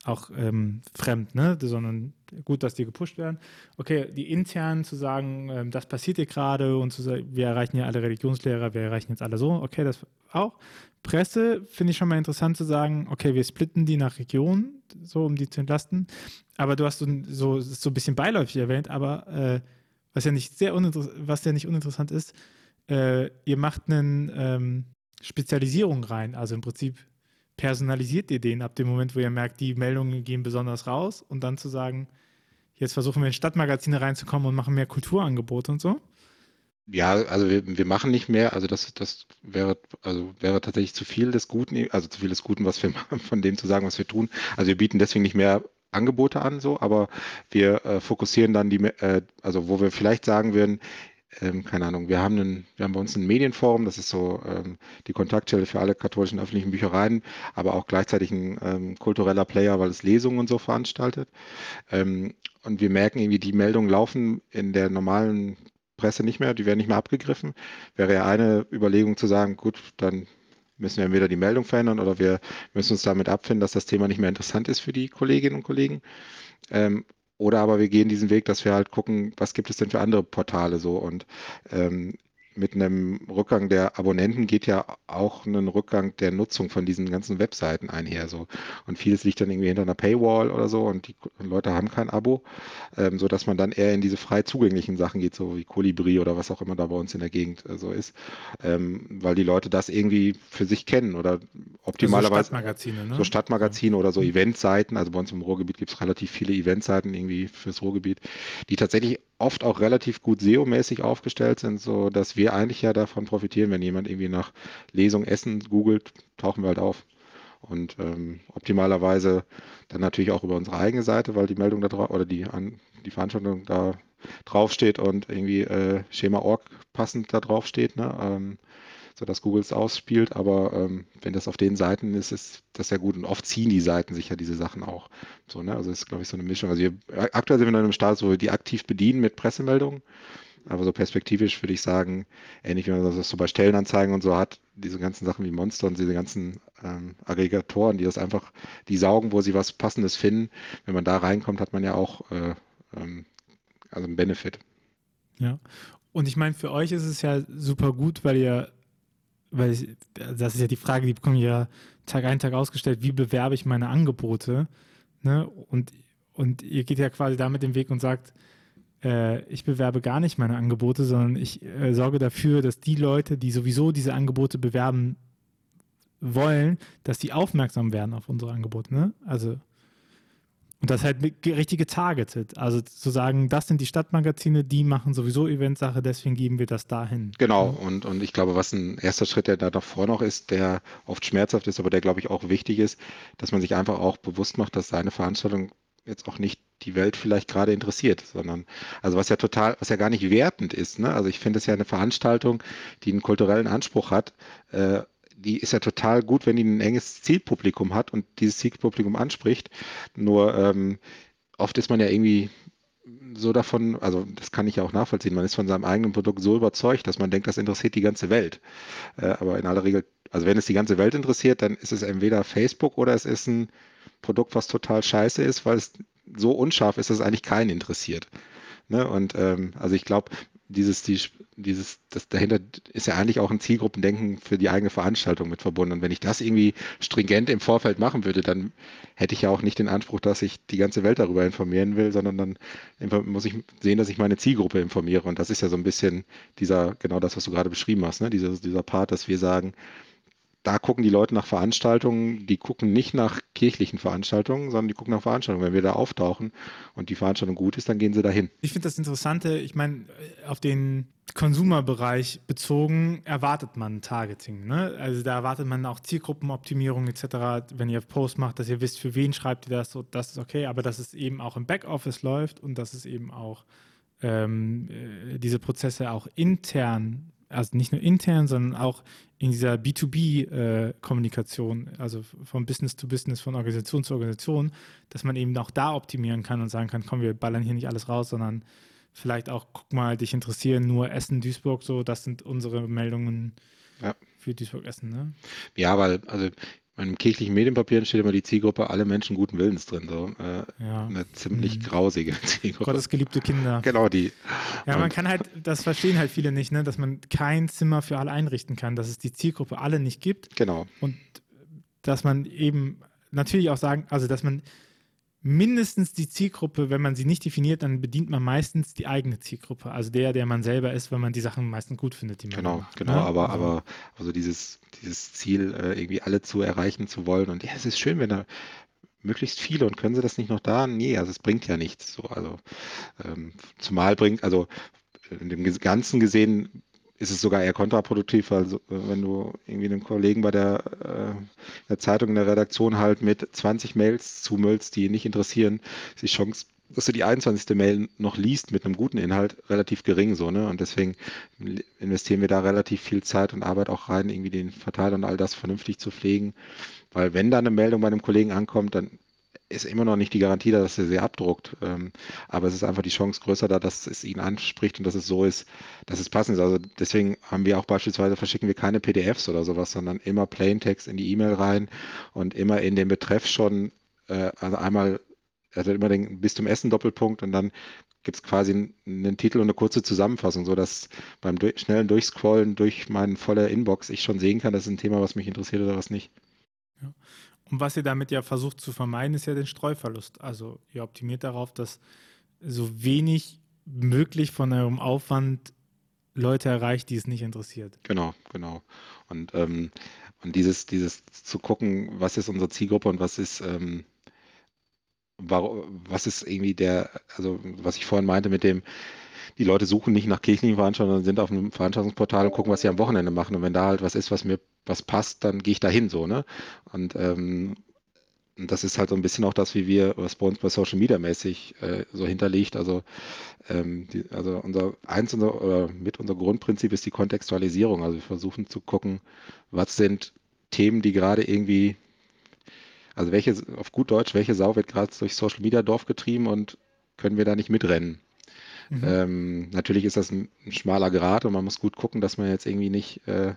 auch ähm, fremd, ne? sondern gut, dass die gepusht werden. Okay, die internen zu sagen, ähm, das passiert hier gerade und zu sagen, wir erreichen ja alle Religionslehrer, wir erreichen jetzt alle so, okay, das auch. Presse finde ich schon mal interessant zu sagen, okay, wir splitten die nach Regionen, so um die zu entlasten. Aber du hast so, so, so ein bisschen beiläufig erwähnt, aber äh, was ja nicht sehr was ja nicht uninteressant ist, äh, ihr macht eine ähm, Spezialisierung rein. Also im Prinzip personalisiert ihr den ab dem Moment, wo ihr merkt, die Meldungen gehen besonders raus und dann zu sagen, jetzt versuchen wir in Stadtmagazine reinzukommen und machen mehr Kulturangebote und so? Ja, also wir, wir machen nicht mehr, also das, das wäre, also wäre tatsächlich zu viel des Guten, also zu viel des Guten, was wir machen, von dem zu sagen, was wir tun. Also wir bieten deswegen nicht mehr Angebote an, so, aber wir äh, fokussieren dann die, äh, also wo wir vielleicht sagen würden, ähm, keine Ahnung, wir haben, einen, wir haben bei uns ein Medienforum, das ist so ähm, die Kontaktstelle für alle katholischen öffentlichen Büchereien, aber auch gleichzeitig ein ähm, kultureller Player, weil es Lesungen und so veranstaltet. Ähm, und wir merken irgendwie, die Meldungen laufen in der normalen Presse nicht mehr, die werden nicht mehr abgegriffen. Wäre ja eine Überlegung zu sagen, gut, dann müssen wir entweder die Meldung verändern oder wir müssen uns damit abfinden, dass das Thema nicht mehr interessant ist für die Kolleginnen und Kollegen. Ähm, oder aber wir gehen diesen Weg, dass wir halt gucken, was gibt es denn für andere Portale so. Und ähm, mit einem Rückgang der Abonnenten geht ja auch ein Rückgang der Nutzung von diesen ganzen Webseiten einher. So. Und vieles liegt dann irgendwie hinter einer Paywall oder so und die Leute haben kein Abo, ähm, sodass man dann eher in diese frei zugänglichen Sachen geht, so wie Kolibri oder was auch immer da bei uns in der Gegend äh, so ist, ähm, weil die Leute das irgendwie für sich kennen oder optimalerweise. Also Stadtmagazine, ne? So Stadtmagazine oder so. Eventseiten. Also bei uns im Ruhrgebiet gibt es relativ viele Eventseiten irgendwie fürs Ruhrgebiet, die tatsächlich oft auch relativ gut SEO-mäßig aufgestellt sind, so dass wir eigentlich ja davon profitieren, wenn jemand irgendwie nach Lesung Essen googelt, tauchen wir halt auf. Und ähm, optimalerweise dann natürlich auch über unsere eigene Seite, weil die Meldung da drauf oder die, an, die Veranstaltung da draufsteht und irgendwie äh, Schema.org passend da drauf steht. Ne? Ähm, sodass Google es ausspielt. Aber ähm, wenn das auf den Seiten ist, ist das ja gut. Und oft ziehen die Seiten sich ja diese Sachen auch. So, ne? Also ist, glaube ich, so eine Mischung. Also wir, aktuell sind wir in einem Status, wo wir die aktiv bedienen mit Pressemeldungen. Aber so perspektivisch würde ich sagen, ähnlich wie man das so bei Stellenanzeigen und so hat, diese ganzen Sachen wie Monster und diese ganzen ähm, Aggregatoren, die das einfach, die saugen, wo sie was Passendes finden. Wenn man da reinkommt, hat man ja auch äh, ähm, also einen Benefit. Ja. Und ich meine, für euch ist es ja super gut, weil ihr weil ich, das ist ja die Frage, die bekommen ja Tag ein, Tag ausgestellt, wie bewerbe ich meine Angebote? Ne? Und, und ihr geht ja quasi damit den Weg und sagt, äh, ich bewerbe gar nicht meine Angebote, sondern ich äh, sorge dafür, dass die Leute, die sowieso diese Angebote bewerben wollen, dass die aufmerksam werden auf unsere Angebote. Ne? Also und das halt richtig getargetet. Also zu sagen, das sind die Stadtmagazine, die machen sowieso Eventsache, deswegen geben wir das dahin. Genau, und, und ich glaube, was ein erster Schritt, der da davor noch ist, der oft schmerzhaft ist, aber der, glaube ich, auch wichtig ist, dass man sich einfach auch bewusst macht, dass seine Veranstaltung jetzt auch nicht die Welt vielleicht gerade interessiert, sondern also was ja total, was ja gar nicht wertend ist. Ne? Also ich finde es ja eine Veranstaltung, die einen kulturellen Anspruch hat. Äh, die ist ja total gut, wenn die ein enges Zielpublikum hat und dieses Zielpublikum anspricht. Nur ähm, oft ist man ja irgendwie so davon, also das kann ich ja auch nachvollziehen, man ist von seinem eigenen Produkt so überzeugt, dass man denkt, das interessiert die ganze Welt. Äh, aber in aller Regel, also wenn es die ganze Welt interessiert, dann ist es entweder Facebook oder es ist ein Produkt, was total scheiße ist, weil es so unscharf ist, dass es eigentlich keinen interessiert. Ne? Und ähm, also ich glaube, dieses, die, dieses, das dahinter ist ja eigentlich auch ein Zielgruppendenken für die eigene Veranstaltung mit verbunden. Und wenn ich das irgendwie stringent im Vorfeld machen würde, dann hätte ich ja auch nicht den Anspruch, dass ich die ganze Welt darüber informieren will, sondern dann muss ich sehen, dass ich meine Zielgruppe informiere. Und das ist ja so ein bisschen dieser, genau das, was du gerade beschrieben hast, ne? dieser, dieser Part, dass wir sagen, da gucken die Leute nach Veranstaltungen, die gucken nicht nach kirchlichen Veranstaltungen, sondern die gucken nach Veranstaltungen. Wenn wir da auftauchen und die Veranstaltung gut ist, dann gehen sie dahin. Ich finde das Interessante, ich meine, auf den Konsumerbereich bezogen erwartet man Targeting. Ne? Also da erwartet man auch Zielgruppenoptimierung etc. Wenn ihr Post macht, dass ihr wisst, für wen schreibt ihr das, das ist okay, aber dass es eben auch im Backoffice läuft und dass es eben auch ähm, äh, diese Prozesse auch intern also nicht nur intern, sondern auch in dieser B2B-Kommunikation, äh, also von Business to Business, von Organisation zu Organisation, dass man eben auch da optimieren kann und sagen kann, komm, wir ballern hier nicht alles raus, sondern vielleicht auch, guck mal, dich interessieren nur Essen, Duisburg, so, das sind unsere Meldungen ja. für Duisburg-Essen, ne? Ja, weil, also in kirchlichen Medienpapieren steht immer die Zielgruppe alle Menschen guten Willens drin. So. Äh, ja. Eine ziemlich mhm. grausige Zielgruppe. Gottes geliebte Kinder. Genau, die. Ja, man kann halt, das verstehen halt viele nicht, ne, dass man kein Zimmer für alle einrichten kann, dass es die Zielgruppe alle nicht gibt. Genau. Und dass man eben natürlich auch sagen, also dass man mindestens die Zielgruppe, wenn man sie nicht definiert, dann bedient man meistens die eigene Zielgruppe. Also der, der man selber ist, wenn man die Sachen meistens gut findet, die man Genau, macht, genau, ne? aber, also. aber also dieses, dieses Ziel, äh, irgendwie alle zu erreichen zu wollen. Und ja, es ist schön, wenn da möglichst viele und können sie das nicht noch da? Nee, also es bringt ja nichts. So, also ähm, zumal bringt, also in dem Ganzen gesehen ist es sogar eher kontraproduktiv, weil äh, wenn du irgendwie einen Kollegen bei der, äh, der Zeitung in der Redaktion halt mit 20 Mails zumüllst, die ihn nicht interessieren, ist die Chance, dass du die 21. Mail noch liest mit einem guten Inhalt, relativ gering so, ne? Und deswegen investieren wir da relativ viel Zeit und Arbeit auch rein, irgendwie den Verteiler und all das vernünftig zu pflegen. Weil wenn da eine Meldung bei einem Kollegen ankommt, dann ist immer noch nicht die Garantie da, dass er sie abdruckt. Ähm, aber es ist einfach die Chance größer da, dass es ihn anspricht und dass es so ist, dass es passend ist. Also deswegen haben wir auch beispielsweise, verschicken wir keine PDFs oder sowas, sondern immer Plaintext in die E-Mail rein und immer in den Betreff schon, äh, also einmal, also immer den bis zum Essen Doppelpunkt und dann gibt es quasi einen Titel und eine kurze Zusammenfassung, sodass beim durch, schnellen Durchscrollen durch meine volle Inbox ich schon sehen kann, das ist ein Thema, was mich interessiert oder was nicht. Ja. Und was ihr damit ja versucht zu vermeiden, ist ja den Streuverlust. Also ihr optimiert darauf, dass so wenig möglich von eurem Aufwand Leute erreicht, die es nicht interessiert. Genau, genau. Und, ähm, und dieses, dieses zu gucken, was ist unsere Zielgruppe und was ist, ähm, was ist irgendwie der, also was ich vorhin meinte mit dem, die Leute suchen nicht nach kirchlichen Veranstaltungen, sondern sind auf einem Veranstaltungsportal und gucken, was sie am Wochenende machen. Und wenn da halt was ist, was mir was passt, dann gehe ich da hin so, ne? Und ähm, das ist halt so ein bisschen auch das, wie wir, was bei uns bei Social Media mäßig äh, so hinterlegt. Also, ähm, die, also unser eins unser, oder mit unser Grundprinzip ist die Kontextualisierung. Also wir versuchen zu gucken, was sind Themen, die gerade irgendwie, also welche, auf gut Deutsch, welche Sau wird gerade durch Social Media Dorf getrieben und können wir da nicht mitrennen? Mhm. Ähm, natürlich ist das ein, ein, schmaler Grad und man muss gut gucken, dass man jetzt irgendwie nicht, äh,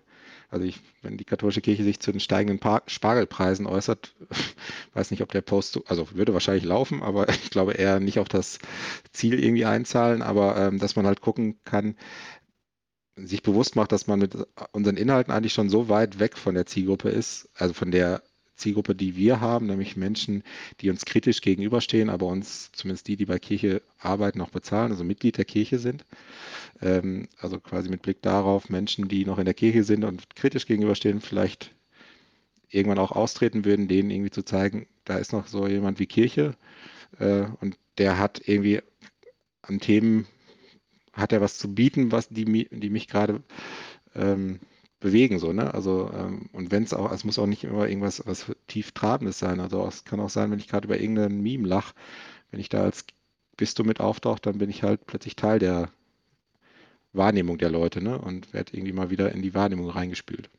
also ich, wenn die katholische Kirche sich zu den steigenden Par Spargelpreisen äußert, weiß nicht, ob der Post, also würde wahrscheinlich laufen, aber ich glaube eher nicht auf das Ziel irgendwie einzahlen, aber ähm, dass man halt gucken kann, sich bewusst macht, dass man mit unseren Inhalten eigentlich schon so weit weg von der Zielgruppe ist, also von der Zielgruppe, die wir haben, nämlich Menschen, die uns kritisch gegenüberstehen, aber uns, zumindest die, die bei Kirche arbeiten, auch bezahlen, also Mitglied der Kirche sind. Ähm, also quasi mit Blick darauf, Menschen, die noch in der Kirche sind und kritisch gegenüberstehen, vielleicht irgendwann auch austreten würden, denen irgendwie zu zeigen, da ist noch so jemand wie Kirche äh, und der hat irgendwie an Themen, hat er was zu bieten, was die, die mich gerade ähm, bewegen, so, ne? Also, ähm, und wenn es auch, es muss auch nicht immer irgendwas was tief Trabendes sein. Also es kann auch sein, wenn ich gerade über irgendeinen Meme lache, wenn ich da als bist du mit auftaucht, dann bin ich halt plötzlich Teil der Wahrnehmung der Leute, ne? Und werde irgendwie mal wieder in die Wahrnehmung reingespült.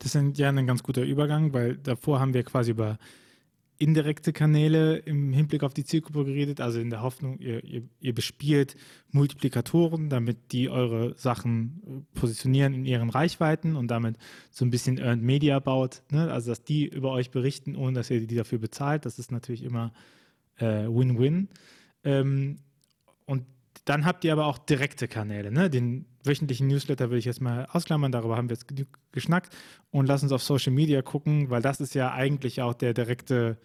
Das ist ja ein ganz guter Übergang, weil davor haben wir quasi über indirekte Kanäle im Hinblick auf die Zielgruppe geredet, also in der Hoffnung, ihr, ihr, ihr, bespielt Multiplikatoren, damit die eure Sachen äh, positionieren in ihren Reichweiten und damit so ein bisschen Earned Media baut, ne? also dass die über euch berichten, ohne dass ihr die dafür bezahlt. Das ist natürlich immer äh, Win-Win. Äh, ähm, und dann habt ihr aber auch direkte Kanäle. Ne? Den wöchentlichen Newsletter will ich jetzt mal ausklammern, darüber haben wir jetzt geschnackt. Und lass uns auf Social Media gucken, weil das ist ja eigentlich auch der direkte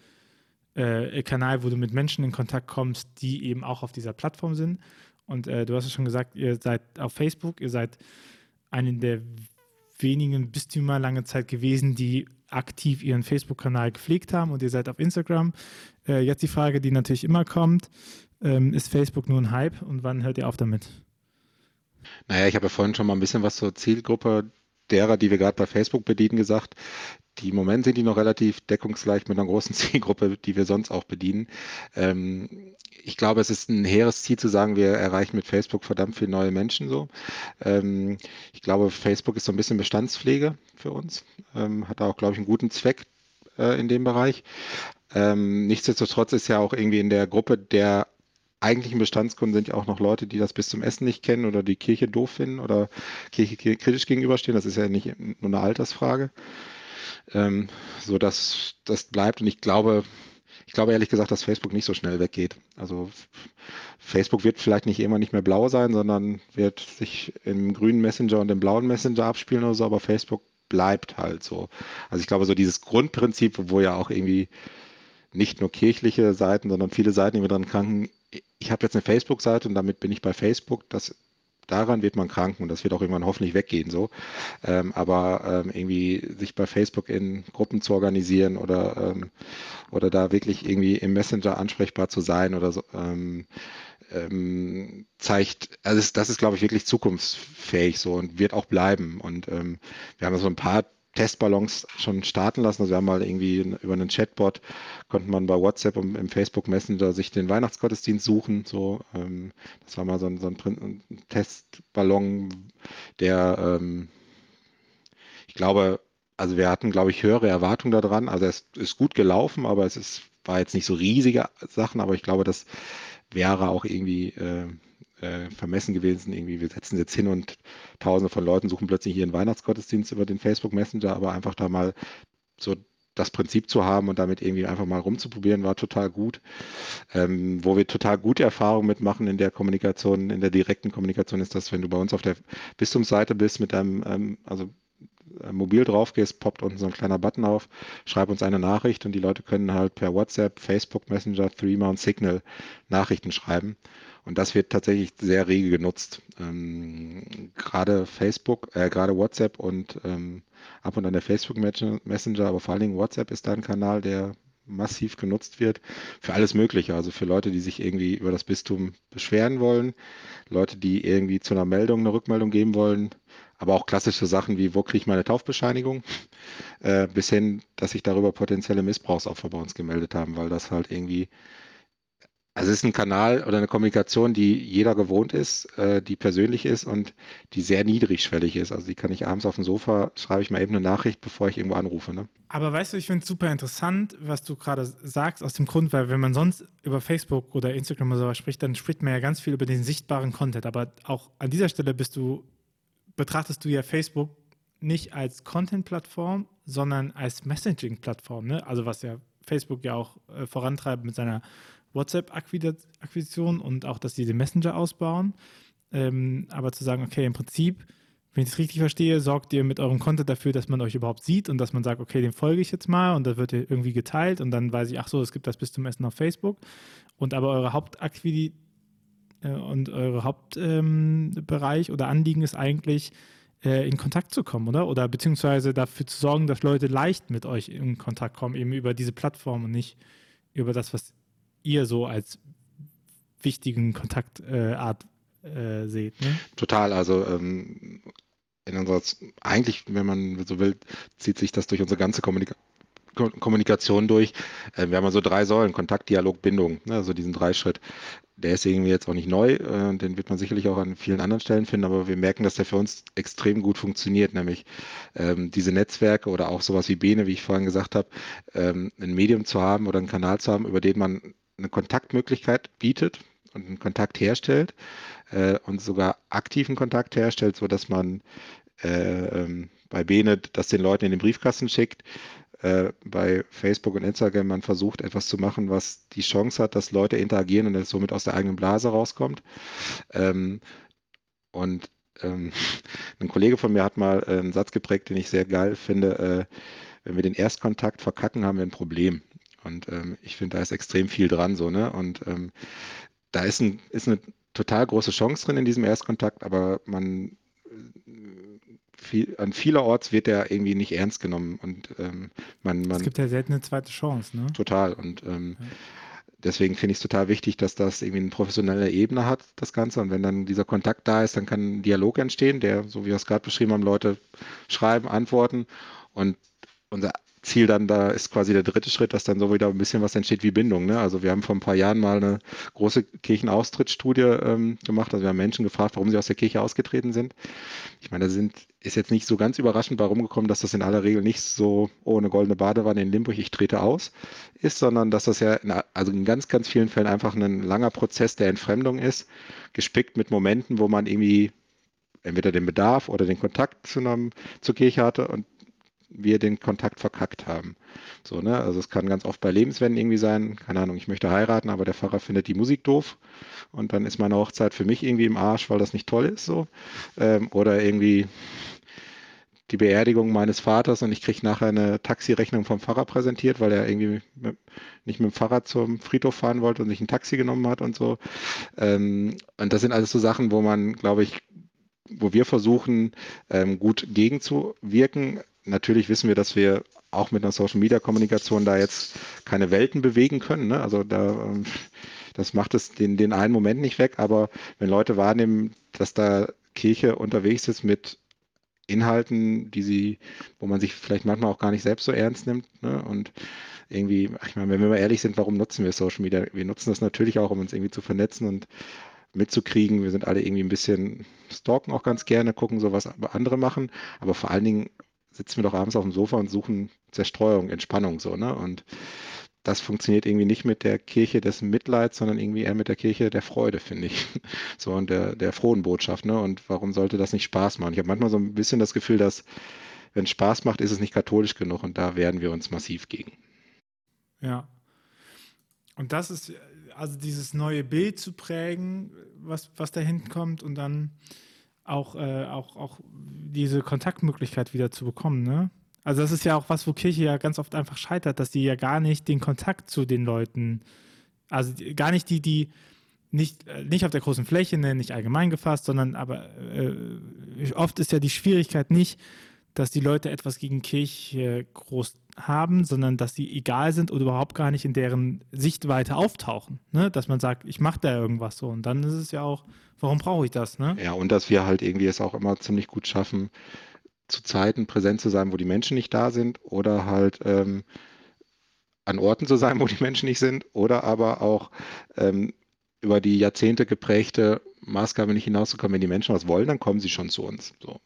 äh, Kanal, wo du mit Menschen in Kontakt kommst, die eben auch auf dieser Plattform sind. Und äh, du hast es schon gesagt, ihr seid auf Facebook, ihr seid einen der wenigen Bistümer lange Zeit gewesen, die aktiv ihren Facebook-Kanal gepflegt haben und ihr seid auf Instagram. Äh, jetzt die Frage, die natürlich immer kommt, ähm, ist Facebook nur ein Hype und wann hört ihr auf damit? Naja, ich habe ja vorhin schon mal ein bisschen was zur Zielgruppe derer, die wir gerade bei Facebook bedienen, gesagt. Die im Moment sind die noch relativ deckungsgleich mit einer großen Zielgruppe, die wir sonst auch bedienen. Ähm, ich glaube, es ist ein hehres Ziel zu sagen, wir erreichen mit Facebook verdammt viele neue Menschen so. Ähm, ich glaube, Facebook ist so ein bisschen Bestandspflege für uns, ähm, hat auch, glaube ich, einen guten Zweck äh, in dem Bereich. Ähm, nichtsdestotrotz ist ja auch irgendwie in der Gruppe der eigentlichen Bestandskunden sind ja auch noch Leute, die das bis zum Essen nicht kennen oder die Kirche doof finden oder Kirche kritisch gegenüberstehen. Das ist ja nicht nur eine Altersfrage. Ähm, so dass das bleibt und ich glaube, ich glaube ehrlich gesagt, dass Facebook nicht so schnell weggeht. Also Facebook wird vielleicht nicht immer nicht mehr blau sein, sondern wird sich im grünen Messenger und im blauen Messenger abspielen oder so, aber Facebook bleibt halt so. Also ich glaube, so dieses Grundprinzip, wo ja auch irgendwie nicht nur kirchliche Seiten, sondern viele Seiten, die wir dran kranken, ich habe jetzt eine Facebook-Seite und damit bin ich bei Facebook. Das, daran wird man kranken und das wird auch irgendwann hoffentlich weggehen so. Ähm, aber ähm, irgendwie sich bei Facebook in Gruppen zu organisieren oder, ähm, oder da wirklich irgendwie im Messenger ansprechbar zu sein oder so, ähm, ähm, zeigt, also das, ist, glaube ich, wirklich zukunftsfähig so und wird auch bleiben. Und ähm, wir haben so ein paar Testballons schon starten lassen. Also wir haben mal irgendwie über einen Chatbot konnte man bei WhatsApp und im Facebook Messenger sich den Weihnachtsgottesdienst suchen. So, ähm, das war mal so ein, so ein Testballon, der ähm, ich glaube, also wir hatten, glaube ich, höhere Erwartungen daran. Also es ist gut gelaufen, aber es ist, war jetzt nicht so riesige Sachen, aber ich glaube, das wäre auch irgendwie äh, äh, vermessen gewesen. Irgendwie, wir setzen jetzt hin und tausende von Leuten suchen plötzlich hier einen Weihnachtsgottesdienst über den Facebook Messenger, aber einfach da mal so das Prinzip zu haben und damit irgendwie einfach mal rumzuprobieren, war total gut. Ähm, wo wir total gute Erfahrungen mitmachen in der Kommunikation, in der direkten Kommunikation, ist das, wenn du bei uns auf der Bistumsseite bist mit deinem, ähm, also äh, mobil drauf gehst, poppt unten so ein kleiner Button auf, schreib uns eine Nachricht und die Leute können halt per WhatsApp, Facebook Messenger, Threema und Signal Nachrichten schreiben. Und das wird tatsächlich sehr rege genutzt. Ähm, gerade Facebook, äh, gerade WhatsApp und ähm, ab und an der Facebook Messenger, aber vor allen Dingen WhatsApp ist da ein Kanal, der massiv genutzt wird für alles Mögliche. Also für Leute, die sich irgendwie über das Bistum beschweren wollen, Leute, die irgendwie zu einer Meldung eine Rückmeldung geben wollen, aber auch klassische Sachen wie, wo kriege ich meine Taufbescheinigung, äh, bis hin, dass sich darüber potenzielle Missbrauchsopfer bei uns gemeldet haben, weil das halt irgendwie also es ist ein Kanal oder eine Kommunikation, die jeder gewohnt ist, äh, die persönlich ist und die sehr niedrigschwellig ist. Also die kann ich abends auf dem Sofa, schreibe ich mal eben eine Nachricht, bevor ich irgendwo anrufe. Ne? Aber weißt du, ich finde es super interessant, was du gerade sagst, aus dem Grund, weil wenn man sonst über Facebook oder Instagram oder sowas spricht, dann spricht man ja ganz viel über den sichtbaren Content. Aber auch an dieser Stelle bist du, betrachtest du ja Facebook nicht als Content-Plattform, sondern als Messaging-Plattform. Ne? Also was ja Facebook ja auch äh, vorantreibt mit seiner WhatsApp-Akquisition und auch, dass sie den Messenger ausbauen. Ähm, aber zu sagen, okay, im Prinzip, wenn ich das richtig verstehe, sorgt ihr mit eurem Content dafür, dass man euch überhaupt sieht und dass man sagt, okay, dem folge ich jetzt mal und das wird irgendwie geteilt und dann weiß ich, ach so, es gibt das bis zum Essen auf Facebook. Und aber eure Hauptakquisition äh, und eure Hauptbereich ähm, oder Anliegen ist eigentlich, äh, in Kontakt zu kommen, oder? Oder beziehungsweise dafür zu sorgen, dass Leute leicht mit euch in Kontakt kommen, eben über diese Plattform und nicht über das, was ihr so als wichtigen Kontaktart äh, äh, seht. Ne? Total, also ähm, in unserer, eigentlich, wenn man so will, zieht sich das durch unsere ganze Kommunikation. Kommunikation durch. Äh, wir haben so drei Säulen, Kontakt, Dialog, Bindung, ne, also diesen Dreischritt. Der ist irgendwie jetzt auch nicht neu, äh, den wird man sicherlich auch an vielen anderen Stellen finden, aber wir merken, dass der für uns extrem gut funktioniert, nämlich ähm, diese Netzwerke oder auch sowas wie Bene, wie ich vorhin gesagt habe, ähm, ein Medium zu haben oder einen Kanal zu haben, über den man eine Kontaktmöglichkeit bietet und einen Kontakt herstellt äh, und sogar aktiven Kontakt herstellt, sodass man äh, ähm, bei Bene das den Leuten in den Briefkasten schickt, äh, bei Facebook und Instagram man versucht, etwas zu machen, was die Chance hat, dass Leute interagieren und es somit aus der eigenen Blase rauskommt. Ähm, und ähm, ein Kollege von mir hat mal äh, einen Satz geprägt, den ich sehr geil finde. Äh, wenn wir den Erstkontakt verkacken, haben wir ein Problem. Und ähm, ich finde, da ist extrem viel dran so, ne? Und ähm, da ist, ein, ist eine total große Chance drin in diesem Erstkontakt, aber man viel, an vielerorts wird der irgendwie nicht ernst genommen und ähm, man, man. Es gibt ja selten eine zweite Chance, ne? Total. Und ähm, ja. deswegen finde ich es total wichtig, dass das irgendwie eine professionelle Ebene hat, das Ganze. Und wenn dann dieser Kontakt da ist, dann kann ein Dialog entstehen, der, so wie wir es gerade beschrieben haben, Leute schreiben, antworten. Und unser Ziel dann da ist quasi der dritte Schritt, dass dann so wieder ein bisschen was entsteht wie Bindung. Ne? Also wir haben vor ein paar Jahren mal eine große Kirchenaustrittsstudie ähm, gemacht. Also wir haben Menschen gefragt, warum sie aus der Kirche ausgetreten sind. Ich meine, da sind, ist jetzt nicht so ganz überraschend bei rumgekommen, dass das in aller Regel nicht so ohne oh, goldene Badewanne in Limburg, ich trete aus, ist, sondern dass das ja in, also in ganz, ganz vielen Fällen einfach ein langer Prozess der Entfremdung ist, gespickt mit Momenten, wo man irgendwie entweder den Bedarf oder den Kontakt zu einem, zur Kirche hatte und wir den Kontakt verkackt haben. So, ne? Also es kann ganz oft bei Lebenswenden irgendwie sein, keine Ahnung, ich möchte heiraten, aber der Pfarrer findet die Musik doof und dann ist meine Hochzeit für mich irgendwie im Arsch, weil das nicht toll ist so. Ähm, oder irgendwie die Beerdigung meines Vaters und ich kriege nachher eine Taxirechnung vom Pfarrer präsentiert, weil er irgendwie mit, nicht mit dem Fahrrad zum Friedhof fahren wollte und sich ein Taxi genommen hat und so. Ähm, und das sind alles so Sachen, wo man, glaube ich, wo wir versuchen, ähm, gut gegenzuwirken natürlich wissen wir, dass wir auch mit einer Social Media Kommunikation da jetzt keine Welten bewegen können. Ne? Also da, ähm, das macht es den, den einen Moment nicht weg, aber wenn Leute wahrnehmen, dass da Kirche unterwegs ist mit Inhalten, die sie, wo man sich vielleicht manchmal auch gar nicht selbst so ernst nimmt. Ne? Und irgendwie, ich meine, wenn wir mal ehrlich sind, warum nutzen wir Social Media? Wir nutzen das natürlich auch, um uns irgendwie zu vernetzen und mitzukriegen. Wir sind alle irgendwie ein bisschen stalken auch ganz gerne, gucken so, was andere machen. Aber vor allen Dingen sitzen wir doch abends auf dem Sofa und suchen Zerstreuung, Entspannung so, ne? Und das funktioniert irgendwie nicht mit der Kirche des Mitleids, sondern irgendwie eher mit der Kirche der Freude, finde ich. So und der, der frohen Botschaft, ne? Und warum sollte das nicht Spaß machen? Ich habe manchmal so ein bisschen das Gefühl, dass wenn es Spaß macht, ist es nicht katholisch genug und da wehren wir uns massiv gegen. Ja. Und das ist also dieses neue Bild zu prägen, was, was da hinten kommt und dann auch, äh, auch, auch diese Kontaktmöglichkeit wieder zu bekommen, ne? Also das ist ja auch was, wo Kirche ja ganz oft einfach scheitert, dass sie ja gar nicht den Kontakt zu den Leuten, also gar nicht die, die nicht, äh, nicht auf der großen Fläche, ne, nicht allgemein gefasst, sondern aber äh, oft ist ja die Schwierigkeit nicht, dass die Leute etwas gegen Kirche groß haben, sondern dass sie egal sind oder überhaupt gar nicht in deren Sichtweite auftauchen. Ne? Dass man sagt, ich mache da irgendwas so. Und dann ist es ja auch, warum brauche ich das? Ne? Ja, und dass wir halt irgendwie es auch immer ziemlich gut schaffen, zu Zeiten präsent zu sein, wo die Menschen nicht da sind oder halt ähm, an Orten zu sein, wo die Menschen nicht sind oder aber auch ähm, über die Jahrzehnte geprägte Maßgabe nicht hinauszukommen. Wenn die Menschen was wollen, dann kommen sie schon zu uns. So.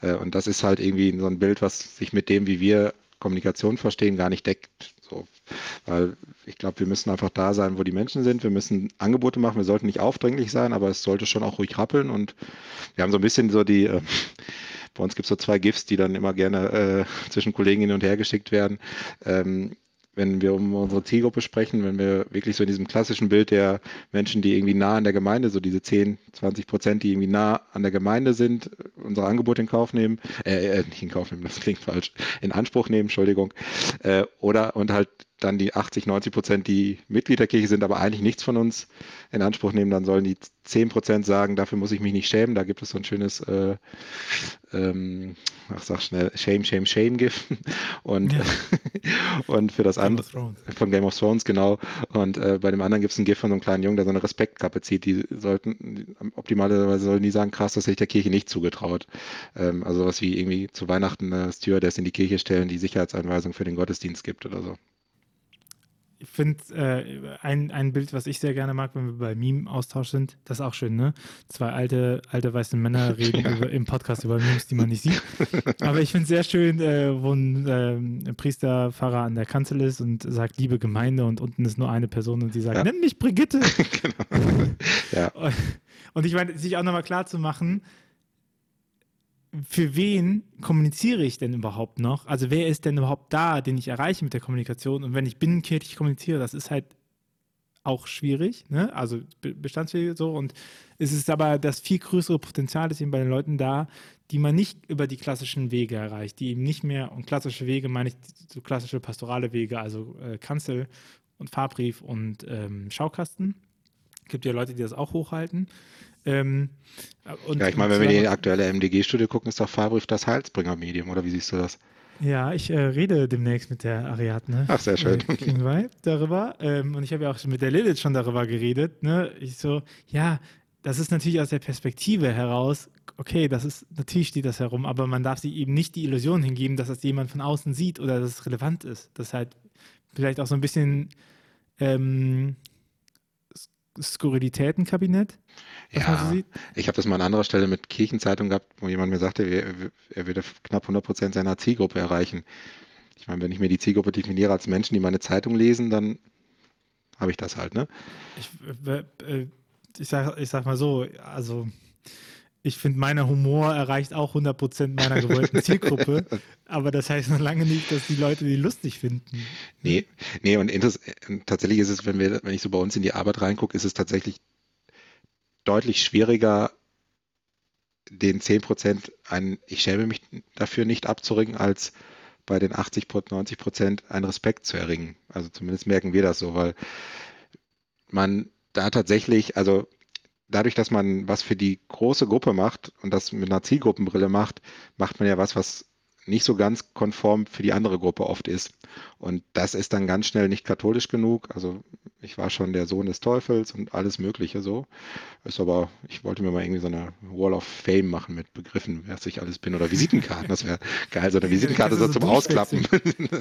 Äh, und das ist halt irgendwie so ein Bild, was sich mit dem, wie wir Kommunikation verstehen, gar nicht deckt. So. Weil ich glaube, wir müssen einfach da sein, wo die Menschen sind. Wir müssen Angebote machen. Wir sollten nicht aufdringlich sein, aber es sollte schon auch ruhig rappeln. Und wir haben so ein bisschen so die, äh, bei uns gibt es so zwei GIFs, die dann immer gerne äh, zwischen Kollegen hin und her geschickt werden. Ähm, wenn wir um unsere Zielgruppe sprechen, wenn wir wirklich so in diesem klassischen Bild der Menschen, die irgendwie nah an der Gemeinde, so diese 10, 20 Prozent, die irgendwie nah an der Gemeinde sind, unser Angebot in Kauf nehmen, äh, äh nicht in Kauf nehmen, das klingt falsch, in Anspruch nehmen, Entschuldigung, äh, oder und halt dann die 80, 90 Prozent, die Mitglied der Kirche sind, aber eigentlich nichts von uns in Anspruch nehmen, dann sollen die 10 Prozent sagen, dafür muss ich mich nicht schämen. Da gibt es so ein schönes, äh, ähm, ach sag schnell, Shame, Shame, Shame GIF. Und, ja. und für das andere, von Game of Thrones, genau. Und äh, bei dem anderen gibt es ein GIF von so einem kleinen Jungen, der so eine Respektkappe zieht. Die sollten, optimalerweise sollen die sagen, krass, das hätte ich der Kirche nicht zugetraut. Ähm, also was wie irgendwie zu Weihnachten eine Stewardess in die Kirche stellen, die Sicherheitsanweisung für den Gottesdienst gibt oder so ich finde äh, ein, ein Bild, was ich sehr gerne mag, wenn wir bei Meme-Austausch sind, das ist auch schön, ne? Zwei alte, alte weiße Männer reden ja. über, im Podcast über Memes, die man nicht sieht. Aber ich finde es sehr schön, äh, wo ein, äh, Priester, Pfarrer an der Kanzel ist und sagt, liebe Gemeinde, und unten ist nur eine Person und die sagt, ja. nenn mich Brigitte. genau. ja. Und ich meine, sich auch nochmal klar zu machen, für wen kommuniziere ich denn überhaupt noch? Also wer ist denn überhaupt da, den ich erreiche mit der Kommunikation? Und wenn ich binnenkirchlich kommuniziere, das ist halt auch schwierig, ne? also bestandsfähig so. Und es ist aber das viel größere Potenzial ist eben bei den Leuten da, die man nicht über die klassischen Wege erreicht, die eben nicht mehr, und klassische Wege meine ich so klassische pastorale Wege, also äh, Kanzel und Fahrbrief und ähm, Schaukasten. Es gibt ja Leute, die das auch hochhalten. Ähm, und, ja, ich meine, wenn wir die aktuelle MDG-Studie gucken, ist doch Fahrbrief das Heilsbringer-Medium, oder wie siehst du das? Ja, ich äh, rede demnächst mit der Ariadne. Ach, sehr schön. Äh, darüber. Ähm, und ich habe ja auch mit der Lilith schon darüber geredet. Ne? Ich so, ja, das ist natürlich aus der Perspektive heraus, okay, das ist, natürlich steht das herum, aber man darf sich eben nicht die Illusion hingeben, dass das jemand von außen sieht oder dass es relevant ist. Das ist halt vielleicht auch so ein bisschen ähm, Skurrilitätenkabinett. Ja, ich habe das mal an anderer Stelle mit Kirchenzeitung gehabt, wo jemand mir sagte, er, würde knapp 100 Prozent seiner Zielgruppe erreichen. Ich meine, wenn ich mir die Zielgruppe definiere als Menschen, die meine Zeitung lesen, dann habe ich das halt, ne? Ich, äh, äh ich, sag, ich sag mal so, also ich finde, mein Humor erreicht auch 100% meiner gewollten Zielgruppe. aber das heißt noch lange nicht, dass die Leute die lustig finden. Nee, nee und tatsächlich ist es, wenn, wir, wenn ich so bei uns in die Arbeit reingucke, ist es tatsächlich deutlich schwieriger, den 10% ein, ich schäme mich dafür nicht abzuringen, als bei den 80%, 90% einen Respekt zu erringen. Also zumindest merken wir das so, weil man da tatsächlich, also dadurch, dass man was für die große Gruppe macht und das mit einer Zielgruppenbrille macht, macht man ja was, was nicht so ganz konform für die andere Gruppe oft ist. Und das ist dann ganz schnell nicht katholisch genug. Also ich war schon der Sohn des Teufels und alles Mögliche so. Ist aber, ich wollte mir mal irgendwie so eine Wall of Fame machen mit Begriffen, wer ich alles bin oder Visitenkarten. Das wäre geil, so eine Visitenkarte so zum Ausklappen.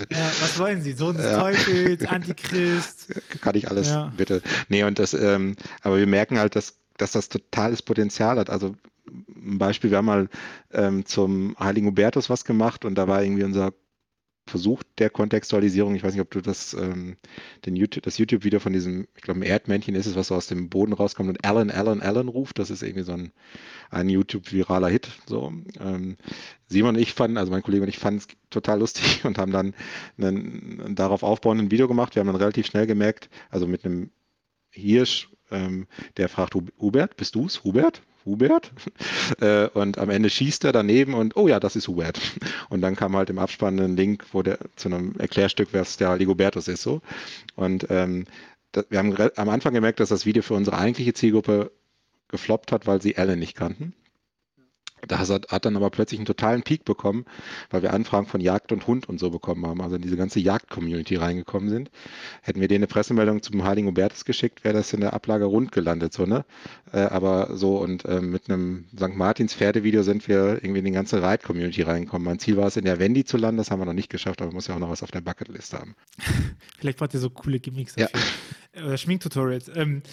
Ja, was wollen Sie? Sohn des ja. Teufels, Antichrist. Kann ich alles, ja. bitte. Nee, und das, ähm, aber wir merken halt, dass dass das totales Potenzial hat. Also ein Beispiel, wir haben mal ähm, zum Heiligen Hubertus was gemacht und da war irgendwie unser Versuch der Kontextualisierung, ich weiß nicht, ob du das, ähm, YouTube, das YouTube-Video von diesem, ich glaube, ein Erdmännchen ist es, was so aus dem Boden rauskommt und Alan, Alan, Alan ruft. Das ist irgendwie so ein, ein YouTube-viraler Hit. So. Ähm, Simon und ich fanden, also mein Kollege und ich fanden es total lustig und haben dann einen, ein darauf aufbauenden Video gemacht. Wir haben dann relativ schnell gemerkt, also mit einem Hirsch ähm, der fragt Hubert, bist du's? Hubert? Hubert? Äh, und am Ende schießt er daneben und oh ja, das ist Hubert. Und dann kam halt im Abspann ein Link, wo der zu einem Erklärstück, was der Ligobertus ist so. Und ähm, das, wir haben am Anfang gemerkt, dass das Video für unsere eigentliche Zielgruppe gefloppt hat, weil sie Alan nicht kannten. Das hat, dann aber plötzlich einen totalen Peak bekommen, weil wir Anfragen von Jagd und Hund und so bekommen haben, also in diese ganze Jagd-Community reingekommen sind. Hätten wir denen eine Pressemeldung zum Heiligen Hubertus geschickt, wäre das in der Ablage rund gelandet, so, ne? Äh, aber so und äh, mit einem St. Martins Pferdevideo sind wir irgendwie in die ganze Ride-Community reingekommen. Mein Ziel war es, in der Wendy zu landen, das haben wir noch nicht geschafft, aber man muss ja auch noch was auf der Bucketlist haben. Vielleicht braucht ihr so coole Gimmicks dafür. Ja. Oder Schminktutorials. Ähm,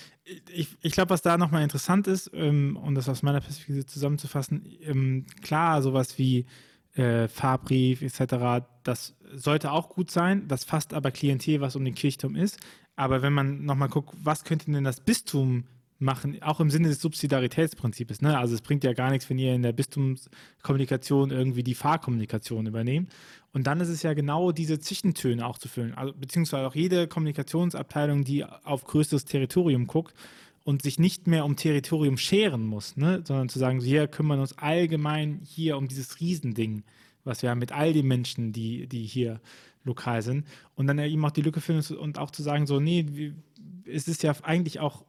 ich, ich glaube, was da nochmal interessant ist, ähm, um das aus meiner Perspektive zusammenzufassen, ähm, klar, sowas wie äh, Fahrbrief etc., das sollte auch gut sein, das fasst aber Klientel, was um den Kirchturm ist. Aber wenn man nochmal guckt, was könnte denn das Bistum machen, auch im Sinne des Subsidiaritätsprinzips. Ne? Also es bringt ja gar nichts, wenn ihr in der Bistumskommunikation irgendwie die Fahrkommunikation übernehmt. Und dann ist es ja genau diese Zwischentöne auch zu füllen. Also, beziehungsweise auch jede Kommunikationsabteilung, die auf größeres Territorium guckt und sich nicht mehr um Territorium scheren muss, ne? sondern zu sagen, hier kümmern wir uns allgemein hier um dieses Riesending, was wir haben mit all den Menschen, die, die hier lokal sind. Und dann eben auch die Lücke füllen und auch zu sagen, so, nee, es ist ja eigentlich auch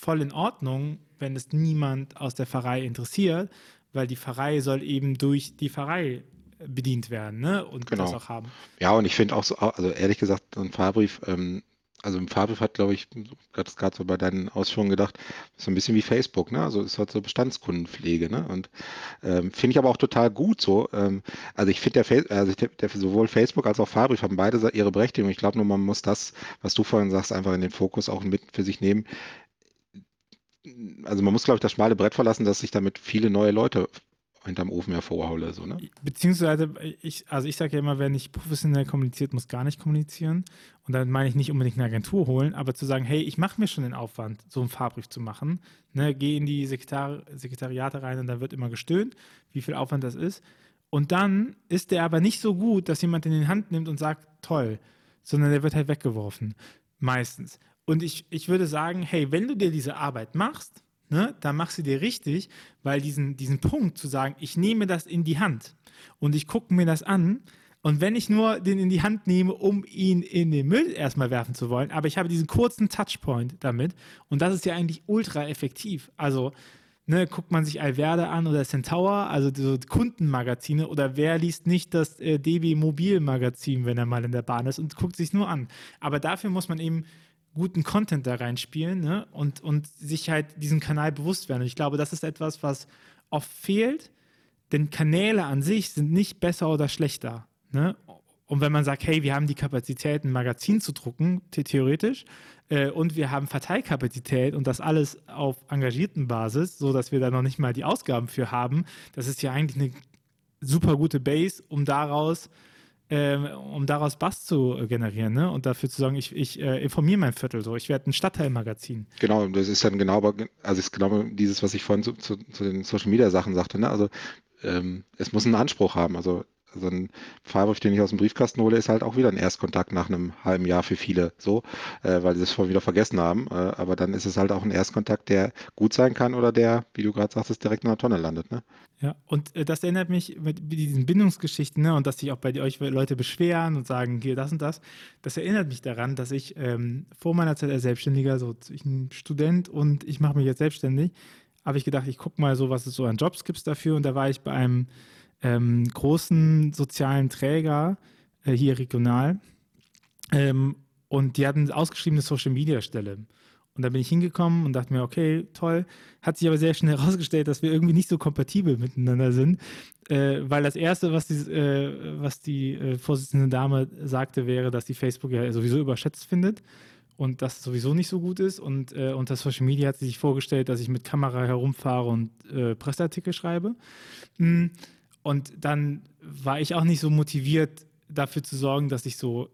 voll in Ordnung, wenn es niemand aus der Pfarrei interessiert, weil die Pfarrei soll eben durch die Pfarrei bedient werden ne? und genau. das auch haben. Ja, und ich finde auch so, also ehrlich gesagt, ein Fahrbrief, ähm, also im Fahrbrief hat, glaube ich, gerade gerade so bei deinen Ausführungen gedacht, so ein bisschen wie Facebook, ne? Also es hat so Bestandskundenpflege, ne? Und ähm, finde ich aber auch total gut so. Ähm, also ich finde der, also der, der, sowohl Facebook als auch Fahrbrief haben beide ihre Berechtigung. Ich glaube nur, man muss das, was du vorhin sagst, einfach in den Fokus auch mit für sich nehmen also man muss, glaube ich, das schmale Brett verlassen, dass sich damit viele neue Leute hinterm Ofen hervorhole. So, ne? Beziehungsweise, ich, also ich sage ja immer, wer nicht professionell kommuniziert, muss gar nicht kommunizieren. Und dann meine ich nicht unbedingt eine Agentur holen, aber zu sagen, hey, ich mache mir schon den Aufwand, so einen Fahrbrief zu machen. Ne, geh in die Sekretar Sekretariate rein und da wird immer gestöhnt, wie viel Aufwand das ist. Und dann ist der aber nicht so gut, dass jemand in die Hand nimmt und sagt, toll, sondern der wird halt weggeworfen. Meistens. Und ich, ich würde sagen, hey, wenn du dir diese Arbeit machst, ne, dann mach sie dir richtig, weil diesen, diesen Punkt zu sagen, ich nehme das in die Hand und ich gucke mir das an, und wenn ich nur den in die Hand nehme, um ihn in den Müll erstmal werfen zu wollen, aber ich habe diesen kurzen Touchpoint damit und das ist ja eigentlich ultra effektiv. Also, ne, guckt man sich Alverde an oder Centaur, also so Kundenmagazine oder wer liest nicht das äh, DB Mobil Magazin, wenn er mal in der Bahn ist und guckt sich nur an. Aber dafür muss man eben guten Content da reinspielen ne? und, und sich halt diesen Kanal bewusst werden. Und ich glaube, das ist etwas, was oft fehlt, denn Kanäle an sich sind nicht besser oder schlechter. Ne? Und wenn man sagt, hey, wir haben die Kapazität, ein Magazin zu drucken, theoretisch, äh, und wir haben Verteilkapazität und das alles auf engagierten Basis, sodass wir da noch nicht mal die Ausgaben für haben, das ist ja eigentlich eine super gute Base, um daraus ähm, um daraus Bass zu äh, generieren ne? und dafür zu sagen, ich, ich äh, informiere mein Viertel so, ich werde ein Stadtteilmagazin. Genau, das ist dann genau, also ist genau dieses, was ich vorhin zu, zu, zu den Social Media Sachen sagte, ne? also ähm, es muss einen Anspruch haben, also so ein Freibrief, den ich aus dem Briefkasten hole, ist halt auch wieder ein Erstkontakt nach einem halben Jahr für viele, so, äh, weil sie es vorhin wieder vergessen haben. Äh, aber dann ist es halt auch ein Erstkontakt, der gut sein kann oder der, wie du gerade sagtest, direkt in der Tonne landet. Ne? Ja, und äh, das erinnert mich mit, diesen Bindungsgeschichten, ne, und dass sich auch bei euch Leute beschweren und sagen, hier das und das. Das erinnert mich daran, dass ich ähm, vor meiner Zeit als Selbstständiger, so ich ein Student und ich mache mich jetzt selbstständig, habe ich gedacht, ich gucke mal so, was es so an Jobs gibt dafür. Und da war ich bei einem ähm, großen sozialen Träger äh, hier regional ähm, und die hatten ausgeschriebene Social Media Stelle. Und da bin ich hingekommen und dachte mir, okay, toll. Hat sich aber sehr schnell herausgestellt, dass wir irgendwie nicht so kompatibel miteinander sind. Äh, weil das Erste, was die, äh, was die äh, Vorsitzende Dame sagte, wäre, dass die Facebook ja sowieso überschätzt findet und das sowieso nicht so gut ist. Und äh, unter Social Media hat sie sich vorgestellt, dass ich mit Kamera herumfahre und äh, Presseartikel schreibe. Mhm. Und dann war ich auch nicht so motiviert, dafür zu sorgen, dass ich so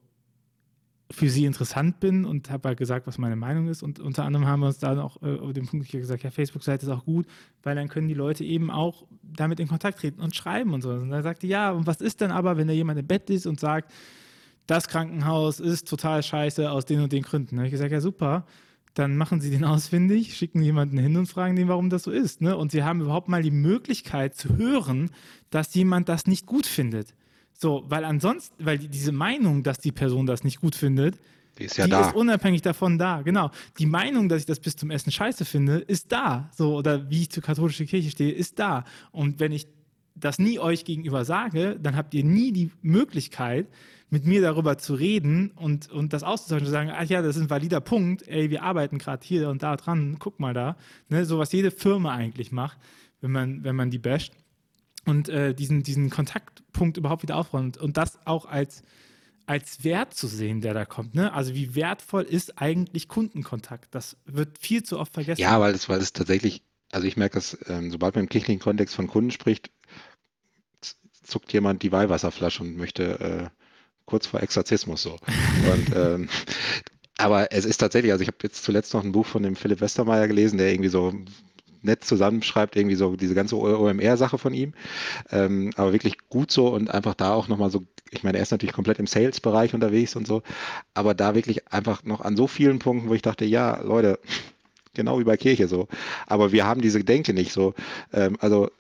für sie interessant bin und habe halt gesagt, was meine Meinung ist. Und unter anderem haben wir uns dann auch äh, über den Punkt gesagt, ja, Facebook-Seite ist auch gut, weil dann können die Leute eben auch damit in Kontakt treten und schreiben und so. Und dann sagte, ja, und was ist denn aber, wenn da jemand im Bett ist und sagt, das Krankenhaus ist total scheiße aus den und den Gründen. Da habe ich gesagt, ja, super dann machen sie den ausfindig, schicken jemanden hin und fragen den, warum das so ist. Ne? Und sie haben überhaupt mal die Möglichkeit zu hören, dass jemand das nicht gut findet. So, weil ansonsten, weil diese Meinung, dass die Person das nicht gut findet, die ist ja die da. ist unabhängig davon da, genau. Die Meinung, dass ich das bis zum Essen scheiße finde, ist da. So, oder wie ich zur katholischen Kirche stehe, ist da. Und wenn ich das nie euch gegenüber sage, dann habt ihr nie die Möglichkeit, mit mir darüber zu reden und, und das auszuzeichnen, zu sagen, ach ja, das ist ein valider Punkt, ey, wir arbeiten gerade hier und da dran, guck mal da. Ne, so was jede Firma eigentlich macht, wenn man, wenn man die basht. Und äh, diesen, diesen Kontaktpunkt überhaupt wieder aufräumt und das auch als, als Wert zu sehen, der da kommt. Ne? Also wie wertvoll ist eigentlich Kundenkontakt? Das wird viel zu oft vergessen. Ja, weil es, weil es tatsächlich, also ich merke dass ähm, sobald man im kirchlichen Kontext von Kunden spricht, zuckt jemand die Weihwasserflasche und möchte äh, kurz vor Exorzismus so. Und ähm, aber es ist tatsächlich, also ich habe jetzt zuletzt noch ein Buch von dem Philipp Westermeier gelesen, der irgendwie so nett zusammenschreibt, irgendwie so diese ganze OMR-Sache von ihm. Ähm, aber wirklich gut so und einfach da auch nochmal so, ich meine, er ist natürlich komplett im Sales-Bereich unterwegs und so, aber da wirklich einfach noch an so vielen Punkten, wo ich dachte, ja, Leute, genau wie bei Kirche so. Aber wir haben diese Denke nicht so. Ähm, also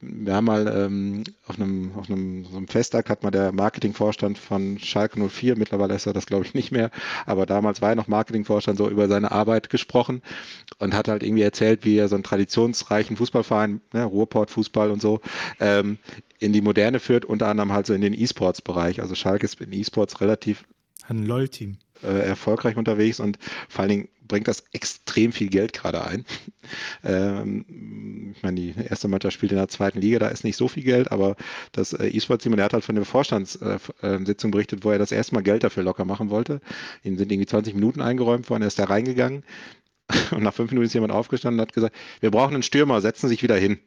wir haben mal ähm, auf einem, auf einem, so einem Festtag hat mal der Marketingvorstand von Schalke 04, mittlerweile ist er das glaube ich nicht mehr, aber damals war er noch Marketingvorstand, so über seine Arbeit gesprochen und hat halt irgendwie erzählt, wie er so einen traditionsreichen Fußballverein, ne, Ruhrport-Fußball und so, ähm, in die Moderne führt, unter anderem halt so in den E-Sports-Bereich. Also Schalke ist in E-Sports relativ ein LOL-Team. Äh, erfolgreich unterwegs und vor allen Dingen bringt das extrem viel Geld gerade ein. Ähm, ich meine, die erste Mannschaft spielt in der zweiten Liga, da ist nicht so viel Geld, aber das äh, E-Sport-Team, der hat halt von der Vorstandssitzung berichtet, wo er das erste Mal Geld dafür locker machen wollte. Ihm sind irgendwie 20 Minuten eingeräumt worden, er ist da reingegangen und nach fünf Minuten ist jemand aufgestanden und hat gesagt, wir brauchen einen Stürmer, setzen sich wieder hin.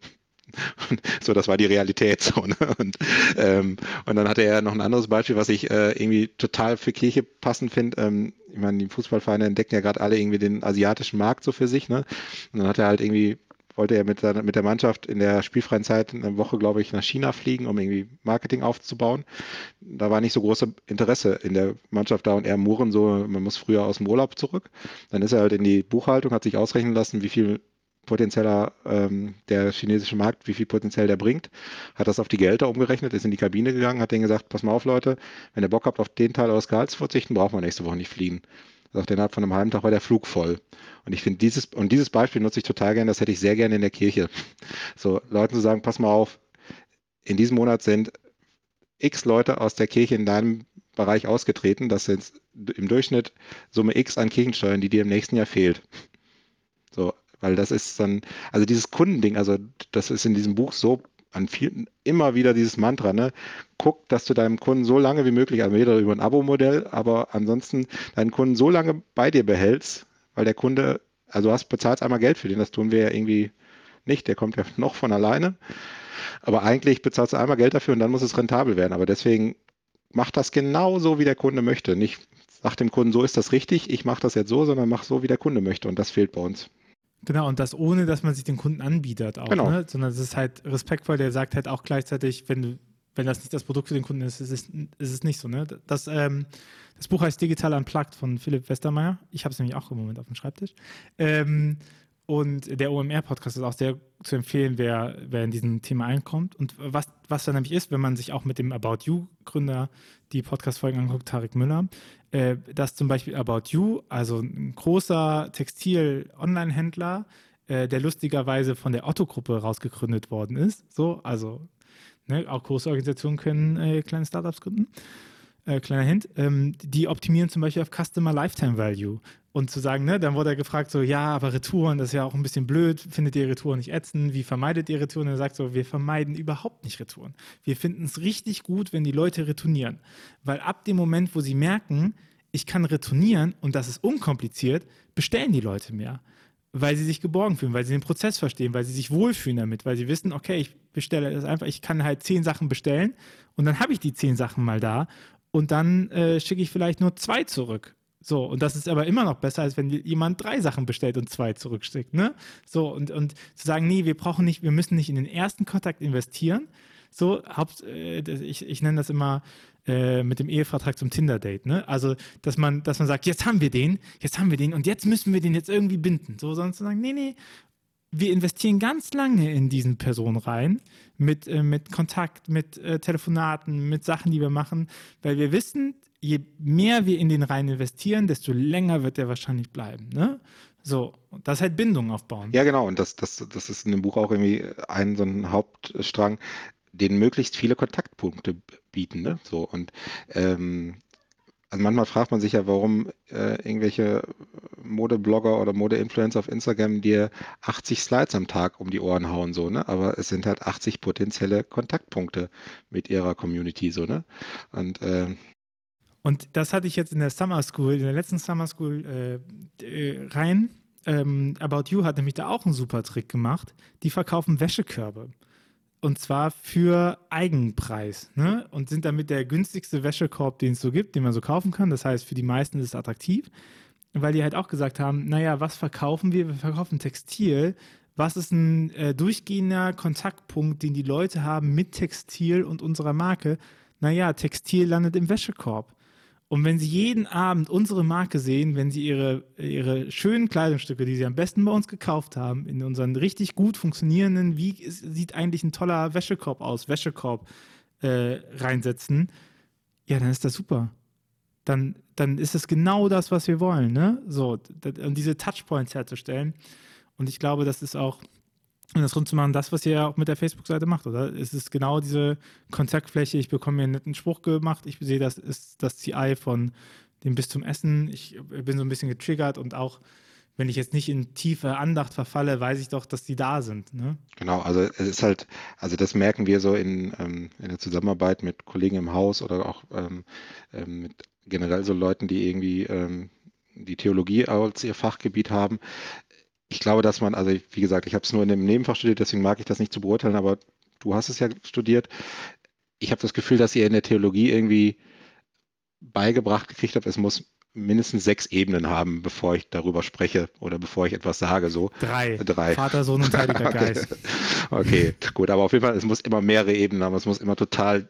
So, das war die Realität. So, ne? und, ähm, und dann hatte er noch ein anderes Beispiel, was ich äh, irgendwie total für Kirche passend finde. Ähm, ich meine, die Fußballvereine entdecken ja gerade alle irgendwie den asiatischen Markt so für sich. Ne? Und dann hat er halt irgendwie wollte er mit, seiner, mit der Mannschaft in der spielfreien Zeit eine Woche, glaube ich, nach China fliegen, um irgendwie Marketing aufzubauen. Da war nicht so großes Interesse in der Mannschaft da und er murren so, man muss früher aus dem Urlaub zurück. Dann ist er halt in die Buchhaltung, hat sich ausrechnen lassen, wie viel potenzieller ähm, der chinesische Markt, wie viel potenziell der bringt, hat das auf die Gehälter umgerechnet, ist in die Kabine gegangen, hat denen gesagt, pass mal auf Leute, wenn ihr Bock habt auf den Teil eures Gehalts verzichten, brauchen wir nächste Woche nicht fliegen. Sagt, innerhalb von einem halben Tag war der Flug voll. Und ich finde dieses, und dieses Beispiel nutze ich total gerne, das hätte ich sehr gerne in der Kirche. So, Leuten zu sagen, pass mal auf, in diesem Monat sind x Leute aus der Kirche in deinem Bereich ausgetreten. Das sind im Durchschnitt Summe x an Kirchensteuern, die dir im nächsten Jahr fehlt. Weil das ist dann, also dieses Kundending, also das ist in diesem Buch so an vielen, immer wieder dieses Mantra, ne? Guck, dass du deinem Kunden so lange wie möglich, also weder über ein Abo-Modell, aber ansonsten deinen Kunden so lange bei dir behältst, weil der Kunde, also du hast bezahlst einmal Geld für den, das tun wir ja irgendwie nicht, der kommt ja noch von alleine. Aber eigentlich bezahlst du einmal Geld dafür und dann muss es rentabel werden. Aber deswegen mach das genau so, wie der Kunde möchte. Nicht sag dem Kunden, so ist das richtig, ich mache das jetzt so, sondern mach so, wie der Kunde möchte. Und das fehlt bei uns. Genau, und das ohne, dass man sich den Kunden anbietet auch, genau. ne? sondern es ist halt respektvoll, der sagt halt auch gleichzeitig, wenn du, wenn das nicht das Produkt für den Kunden ist, ist es, ist es nicht so. Ne? Das, ähm, das Buch heißt Digital Unplugged von Philipp Westermeier. Ich habe es nämlich auch im Moment auf dem Schreibtisch. Ähm, und der OMR-Podcast ist auch sehr zu empfehlen, wer, wer in diesem Thema einkommt. Und was, was da nämlich ist, wenn man sich auch mit dem About You-Gründer die Podcast-Folgen anguckt, Tarek Müller, äh, dass zum Beispiel About You, also ein großer Textil-Online-Händler, äh, der lustigerweise von der Otto-Gruppe rausgegründet worden ist. So, also ne, auch große Organisationen können äh, kleine Startups gründen. Äh, kleiner Hint, ähm, die optimieren zum Beispiel auf Customer Lifetime Value. Und zu sagen, ne, dann wurde er gefragt, so, ja, aber Retouren, das ist ja auch ein bisschen blöd, findet ihr Retouren nicht ätzend, wie vermeidet ihr Retouren? Und er sagt so, wir vermeiden überhaupt nicht Retouren. Wir finden es richtig gut, wenn die Leute retournieren. Weil ab dem Moment, wo sie merken, ich kann retournieren und das ist unkompliziert, bestellen die Leute mehr. Weil sie sich geborgen fühlen, weil sie den Prozess verstehen, weil sie sich wohlfühlen damit, weil sie wissen, okay, ich bestelle das einfach, ich kann halt zehn Sachen bestellen und dann habe ich die zehn Sachen mal da und dann äh, schicke ich vielleicht nur zwei zurück so, und das ist aber immer noch besser, als wenn jemand drei Sachen bestellt und zwei zurücksteckt, ne? So, und, und zu sagen, nee, wir brauchen nicht, wir müssen nicht in den ersten Kontakt investieren. So, haupt, äh, ich, ich nenne das immer äh, mit dem Ehevertrag zum Tinder-Date, ne? Also, dass man, dass man sagt, jetzt haben wir den, jetzt haben wir den und jetzt müssen wir den jetzt irgendwie binden. So, sondern zu sagen, nee, nee, wir investieren ganz lange in diesen Person rein, mit, äh, mit Kontakt, mit äh, Telefonaten, mit Sachen, die wir machen, weil wir wissen, je mehr wir in den rein investieren, desto länger wird der wahrscheinlich bleiben. Ne? So, das ist halt Bindung aufbauen. Ja, genau, und das, das, das ist in dem Buch auch irgendwie ein so ein Hauptstrang, den möglichst viele Kontaktpunkte bieten. Ne? So, und ähm, also manchmal fragt man sich ja, warum äh, irgendwelche Modeblogger oder Modeinfluencer auf Instagram dir 80 Slides am Tag um die Ohren hauen, so, ne? Aber es sind halt 80 potenzielle Kontaktpunkte mit ihrer Community, so, ne? Und äh, und das hatte ich jetzt in der Summer School, in der letzten Summer School äh, äh, rein. Ähm, About You hat nämlich da auch einen super Trick gemacht. Die verkaufen Wäschekörbe. Und zwar für Eigenpreis. Ne? Und sind damit der günstigste Wäschekorb, den es so gibt, den man so kaufen kann. Das heißt, für die meisten ist es attraktiv. Weil die halt auch gesagt haben, naja, was verkaufen wir? Wir verkaufen Textil. Was ist ein äh, durchgehender Kontaktpunkt, den die Leute haben mit Textil und unserer Marke? Naja, Textil landet im Wäschekorb. Und wenn Sie jeden Abend unsere Marke sehen, wenn Sie Ihre, Ihre schönen Kleidungsstücke, die Sie am besten bei uns gekauft haben, in unseren richtig gut funktionierenden, wie sieht eigentlich ein toller Wäschekorb aus, Wäschekorb äh, reinsetzen, ja, dann ist das super. Dann, dann ist es genau das, was wir wollen, ne? So, und diese Touchpoints herzustellen. Und ich glaube, das ist auch und das rund zu machen, das, was ihr auch mit der Facebook-Seite macht, oder? Es ist genau diese Kontaktfläche, ich bekomme mir einen netten Spruch gemacht, ich sehe, das ist das CI von dem bis zum Essen, ich bin so ein bisschen getriggert und auch wenn ich jetzt nicht in tiefe Andacht verfalle, weiß ich doch, dass die da sind. Ne? Genau, also es ist halt, also das merken wir so in, ähm, in der Zusammenarbeit mit Kollegen im Haus oder auch ähm, ähm mit generell so Leuten, die irgendwie ähm, die Theologie als ihr Fachgebiet haben ich glaube, dass man, also wie gesagt, ich habe es nur in dem Nebenfach studiert, deswegen mag ich das nicht zu beurteilen, aber du hast es ja studiert. Ich habe das Gefühl, dass ihr in der Theologie irgendwie beigebracht gekriegt habt, es muss mindestens sechs Ebenen haben, bevor ich darüber spreche oder bevor ich etwas sage. So. Drei. Drei. Vater, Sohn und Heiliger okay. Geist. Okay, gut, aber auf jeden Fall, es muss immer mehrere Ebenen haben, es muss immer total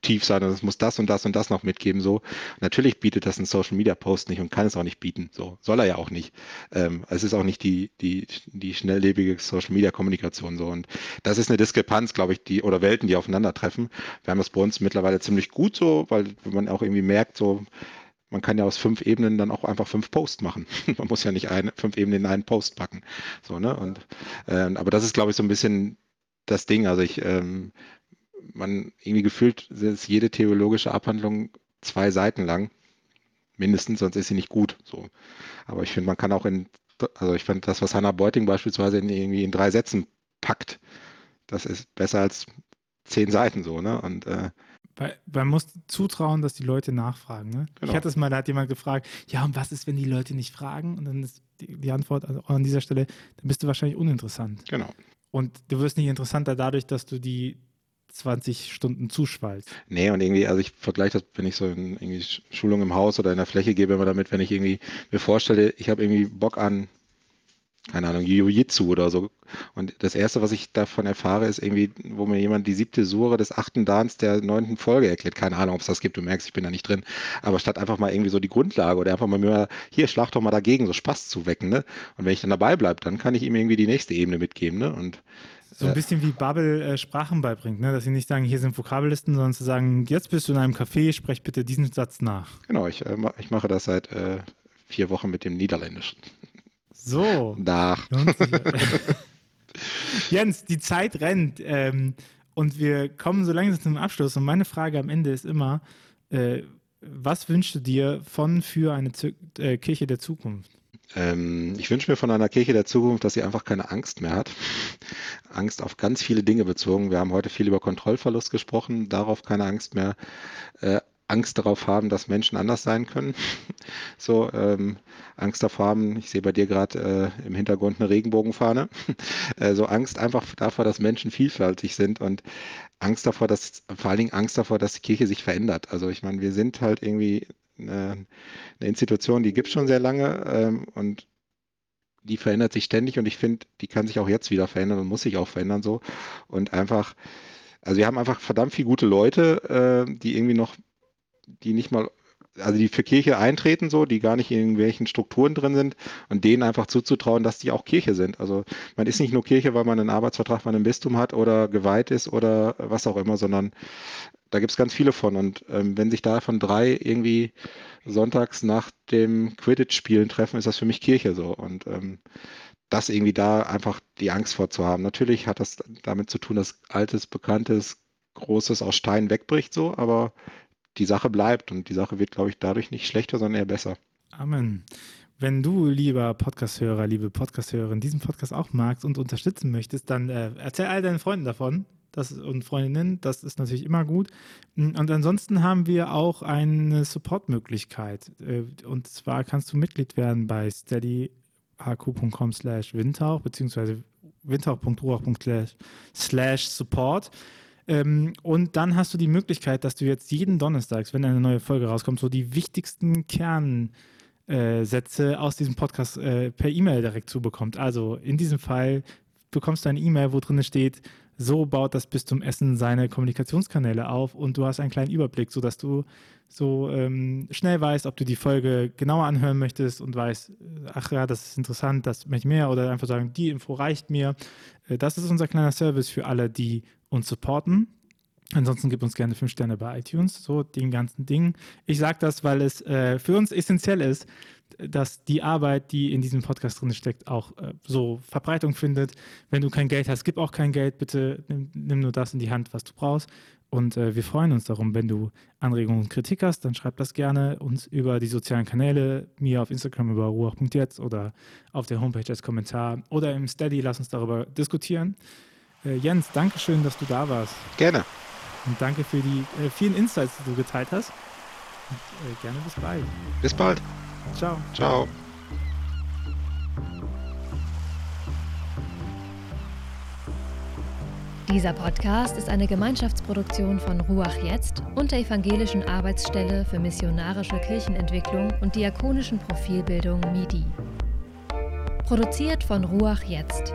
tief sein und es muss das und das und das noch mitgeben. So, natürlich bietet das ein Social Media Post nicht und kann es auch nicht bieten. So soll er ja auch nicht. Ähm, es ist auch nicht die die die schnelllebige Social Media Kommunikation so und das ist eine Diskrepanz, glaube ich, die oder Welten, die aufeinandertreffen. Wir haben das bei uns mittlerweile ziemlich gut so, weil man auch irgendwie merkt so man kann ja aus fünf Ebenen dann auch einfach fünf Posts machen. man muss ja nicht eine, fünf Ebenen in einen Post packen. So, ne? Und, äh, aber das ist, glaube ich, so ein bisschen das Ding. Also ich ähm, man irgendwie gefühlt ist jede theologische Abhandlung zwei Seiten lang, mindestens, sonst ist sie nicht gut. So. Aber ich finde, man kann auch in, also ich finde das, was Hannah Beuting beispielsweise in, irgendwie in drei Sätzen packt, das ist besser als zehn Seiten so, ne? Und äh, weil, man muss zutrauen, dass die Leute nachfragen. Ne? Genau. Ich hatte es mal, da hat jemand gefragt, ja, und was ist, wenn die Leute nicht fragen? Und dann ist die, die Antwort also an dieser Stelle, dann bist du wahrscheinlich uninteressant. Genau. Und du wirst nicht interessanter dadurch, dass du die 20 Stunden zuschwallst. Nee, und irgendwie, also ich vergleiche das, wenn ich so in irgendwie Schulung im Haus oder in der Fläche gebe, immer damit, wenn ich irgendwie mir vorstelle, ich habe irgendwie Bock an, keine Ahnung, Jiu-Jitsu oder so. Und das Erste, was ich davon erfahre, ist irgendwie, wo mir jemand die siebte Sure des achten Dans der neunten Folge erklärt. Keine Ahnung, ob es das gibt, du merkst, ich bin da nicht drin. Aber statt einfach mal irgendwie so die Grundlage oder einfach mal mir, hier, schlag doch mal dagegen, so Spaß zu wecken, ne? Und wenn ich dann dabei bleibe, dann kann ich ihm irgendwie die nächste Ebene mitgeben, ne? Und so ein bisschen wie Bubble äh, Sprachen beibringt, ne? dass sie nicht sagen, hier sind Vokabellisten, sondern zu sagen, jetzt bist du in einem Café, sprech bitte diesen Satz nach. Genau, ich, äh, ich mache das seit äh, vier Wochen mit dem Niederländischen. So. Nach. Jens, die Zeit rennt ähm, und wir kommen so langsam zum Abschluss. Und meine Frage am Ende ist immer, äh, was wünschst du dir von für eine Z äh, Kirche der Zukunft? Ähm, ich wünsche mir von einer Kirche der Zukunft, dass sie einfach keine Angst mehr hat. Angst auf ganz viele Dinge bezogen. Wir haben heute viel über Kontrollverlust gesprochen, darauf keine Angst mehr. Äh, Angst darauf haben, dass Menschen anders sein können. so ähm, Angst davor haben, ich sehe bei dir gerade äh, im Hintergrund eine Regenbogenfahne. äh, so Angst einfach davor, dass Menschen vielfältig sind und Angst davor, dass vor allen Dingen Angst davor, dass die Kirche sich verändert. Also ich meine, wir sind halt irgendwie eine, eine Institution, die gibt es schon sehr lange ähm, und die verändert sich ständig und ich finde, die kann sich auch jetzt wieder verändern und muss sich auch verändern so. Und einfach, also wir haben einfach verdammt viele gute Leute, äh, die irgendwie noch, die nicht mal, also die für Kirche eintreten, so, die gar nicht in irgendwelchen Strukturen drin sind und denen einfach zuzutrauen, dass die auch Kirche sind. Also man ist nicht nur Kirche, weil man einen Arbeitsvertrag bei einem Bistum hat oder geweiht ist oder was auch immer, sondern da gibt es ganz viele von. Und ähm, wenn sich davon drei irgendwie sonntags nach dem Quidditch-Spielen treffen, ist das für mich Kirche so. Und ähm, das irgendwie da einfach die Angst vorzuhaben. Natürlich hat das damit zu tun, dass altes, bekanntes, großes aus Stein wegbricht so, aber die Sache bleibt und die Sache wird, glaube ich, dadurch nicht schlechter, sondern eher besser. Amen. Wenn du, lieber Podcast-Hörer, liebe Podcast-Hörerin, diesen Podcast auch magst und unterstützen möchtest, dann äh, erzähl all deinen Freunden davon das, und Freundinnen, das ist natürlich immer gut. Und ansonsten haben wir auch eine Support-Möglichkeit. Äh, und zwar kannst du Mitglied werden bei steadyhq.com slash windhauch beziehungsweise windhauch.ruach.slash slash support. Ähm, und dann hast du die Möglichkeit, dass du jetzt jeden Donnerstag, wenn eine neue Folge rauskommt, so die wichtigsten Kernsätze aus diesem Podcast äh, per E-Mail direkt zubekommt. Also in diesem Fall bekommst du eine E-Mail, wo drin steht, so baut das bis zum Essen seine Kommunikationskanäle auf und du hast einen kleinen Überblick, sodass du so ähm, schnell weißt, ob du die Folge genauer anhören möchtest und weißt, ach ja, das ist interessant, das möchte ich mehr oder einfach sagen, die Info reicht mir. Äh, das ist unser kleiner Service für alle, die uns supporten. Ansonsten gib uns gerne fünf Sterne bei iTunes, so den ganzen Ding. Ich sage das, weil es äh, für uns essentiell ist, dass die Arbeit, die in diesem Podcast drin steckt, auch äh, so Verbreitung findet. Wenn du kein Geld hast, gib auch kein Geld. Bitte nimm, nimm nur das in die Hand, was du brauchst. Und äh, wir freuen uns darum, wenn du Anregungen und Kritik hast, dann schreib das gerne uns über die sozialen Kanäle, mir auf Instagram über ruach.jetzt oder auf der Homepage als Kommentar oder im Steady, lass uns darüber diskutieren. Äh, Jens, danke schön, dass du da warst. Gerne. Und danke für die äh, vielen Insights, die du geteilt hast. Und, äh, gerne bis bald. Bis bald. Ciao. Ciao. Dieser Podcast ist eine Gemeinschaftsproduktion von Ruach Jetzt und der Evangelischen Arbeitsstelle für missionarische Kirchenentwicklung und diakonischen Profilbildung MIDI. Produziert von Ruach Jetzt.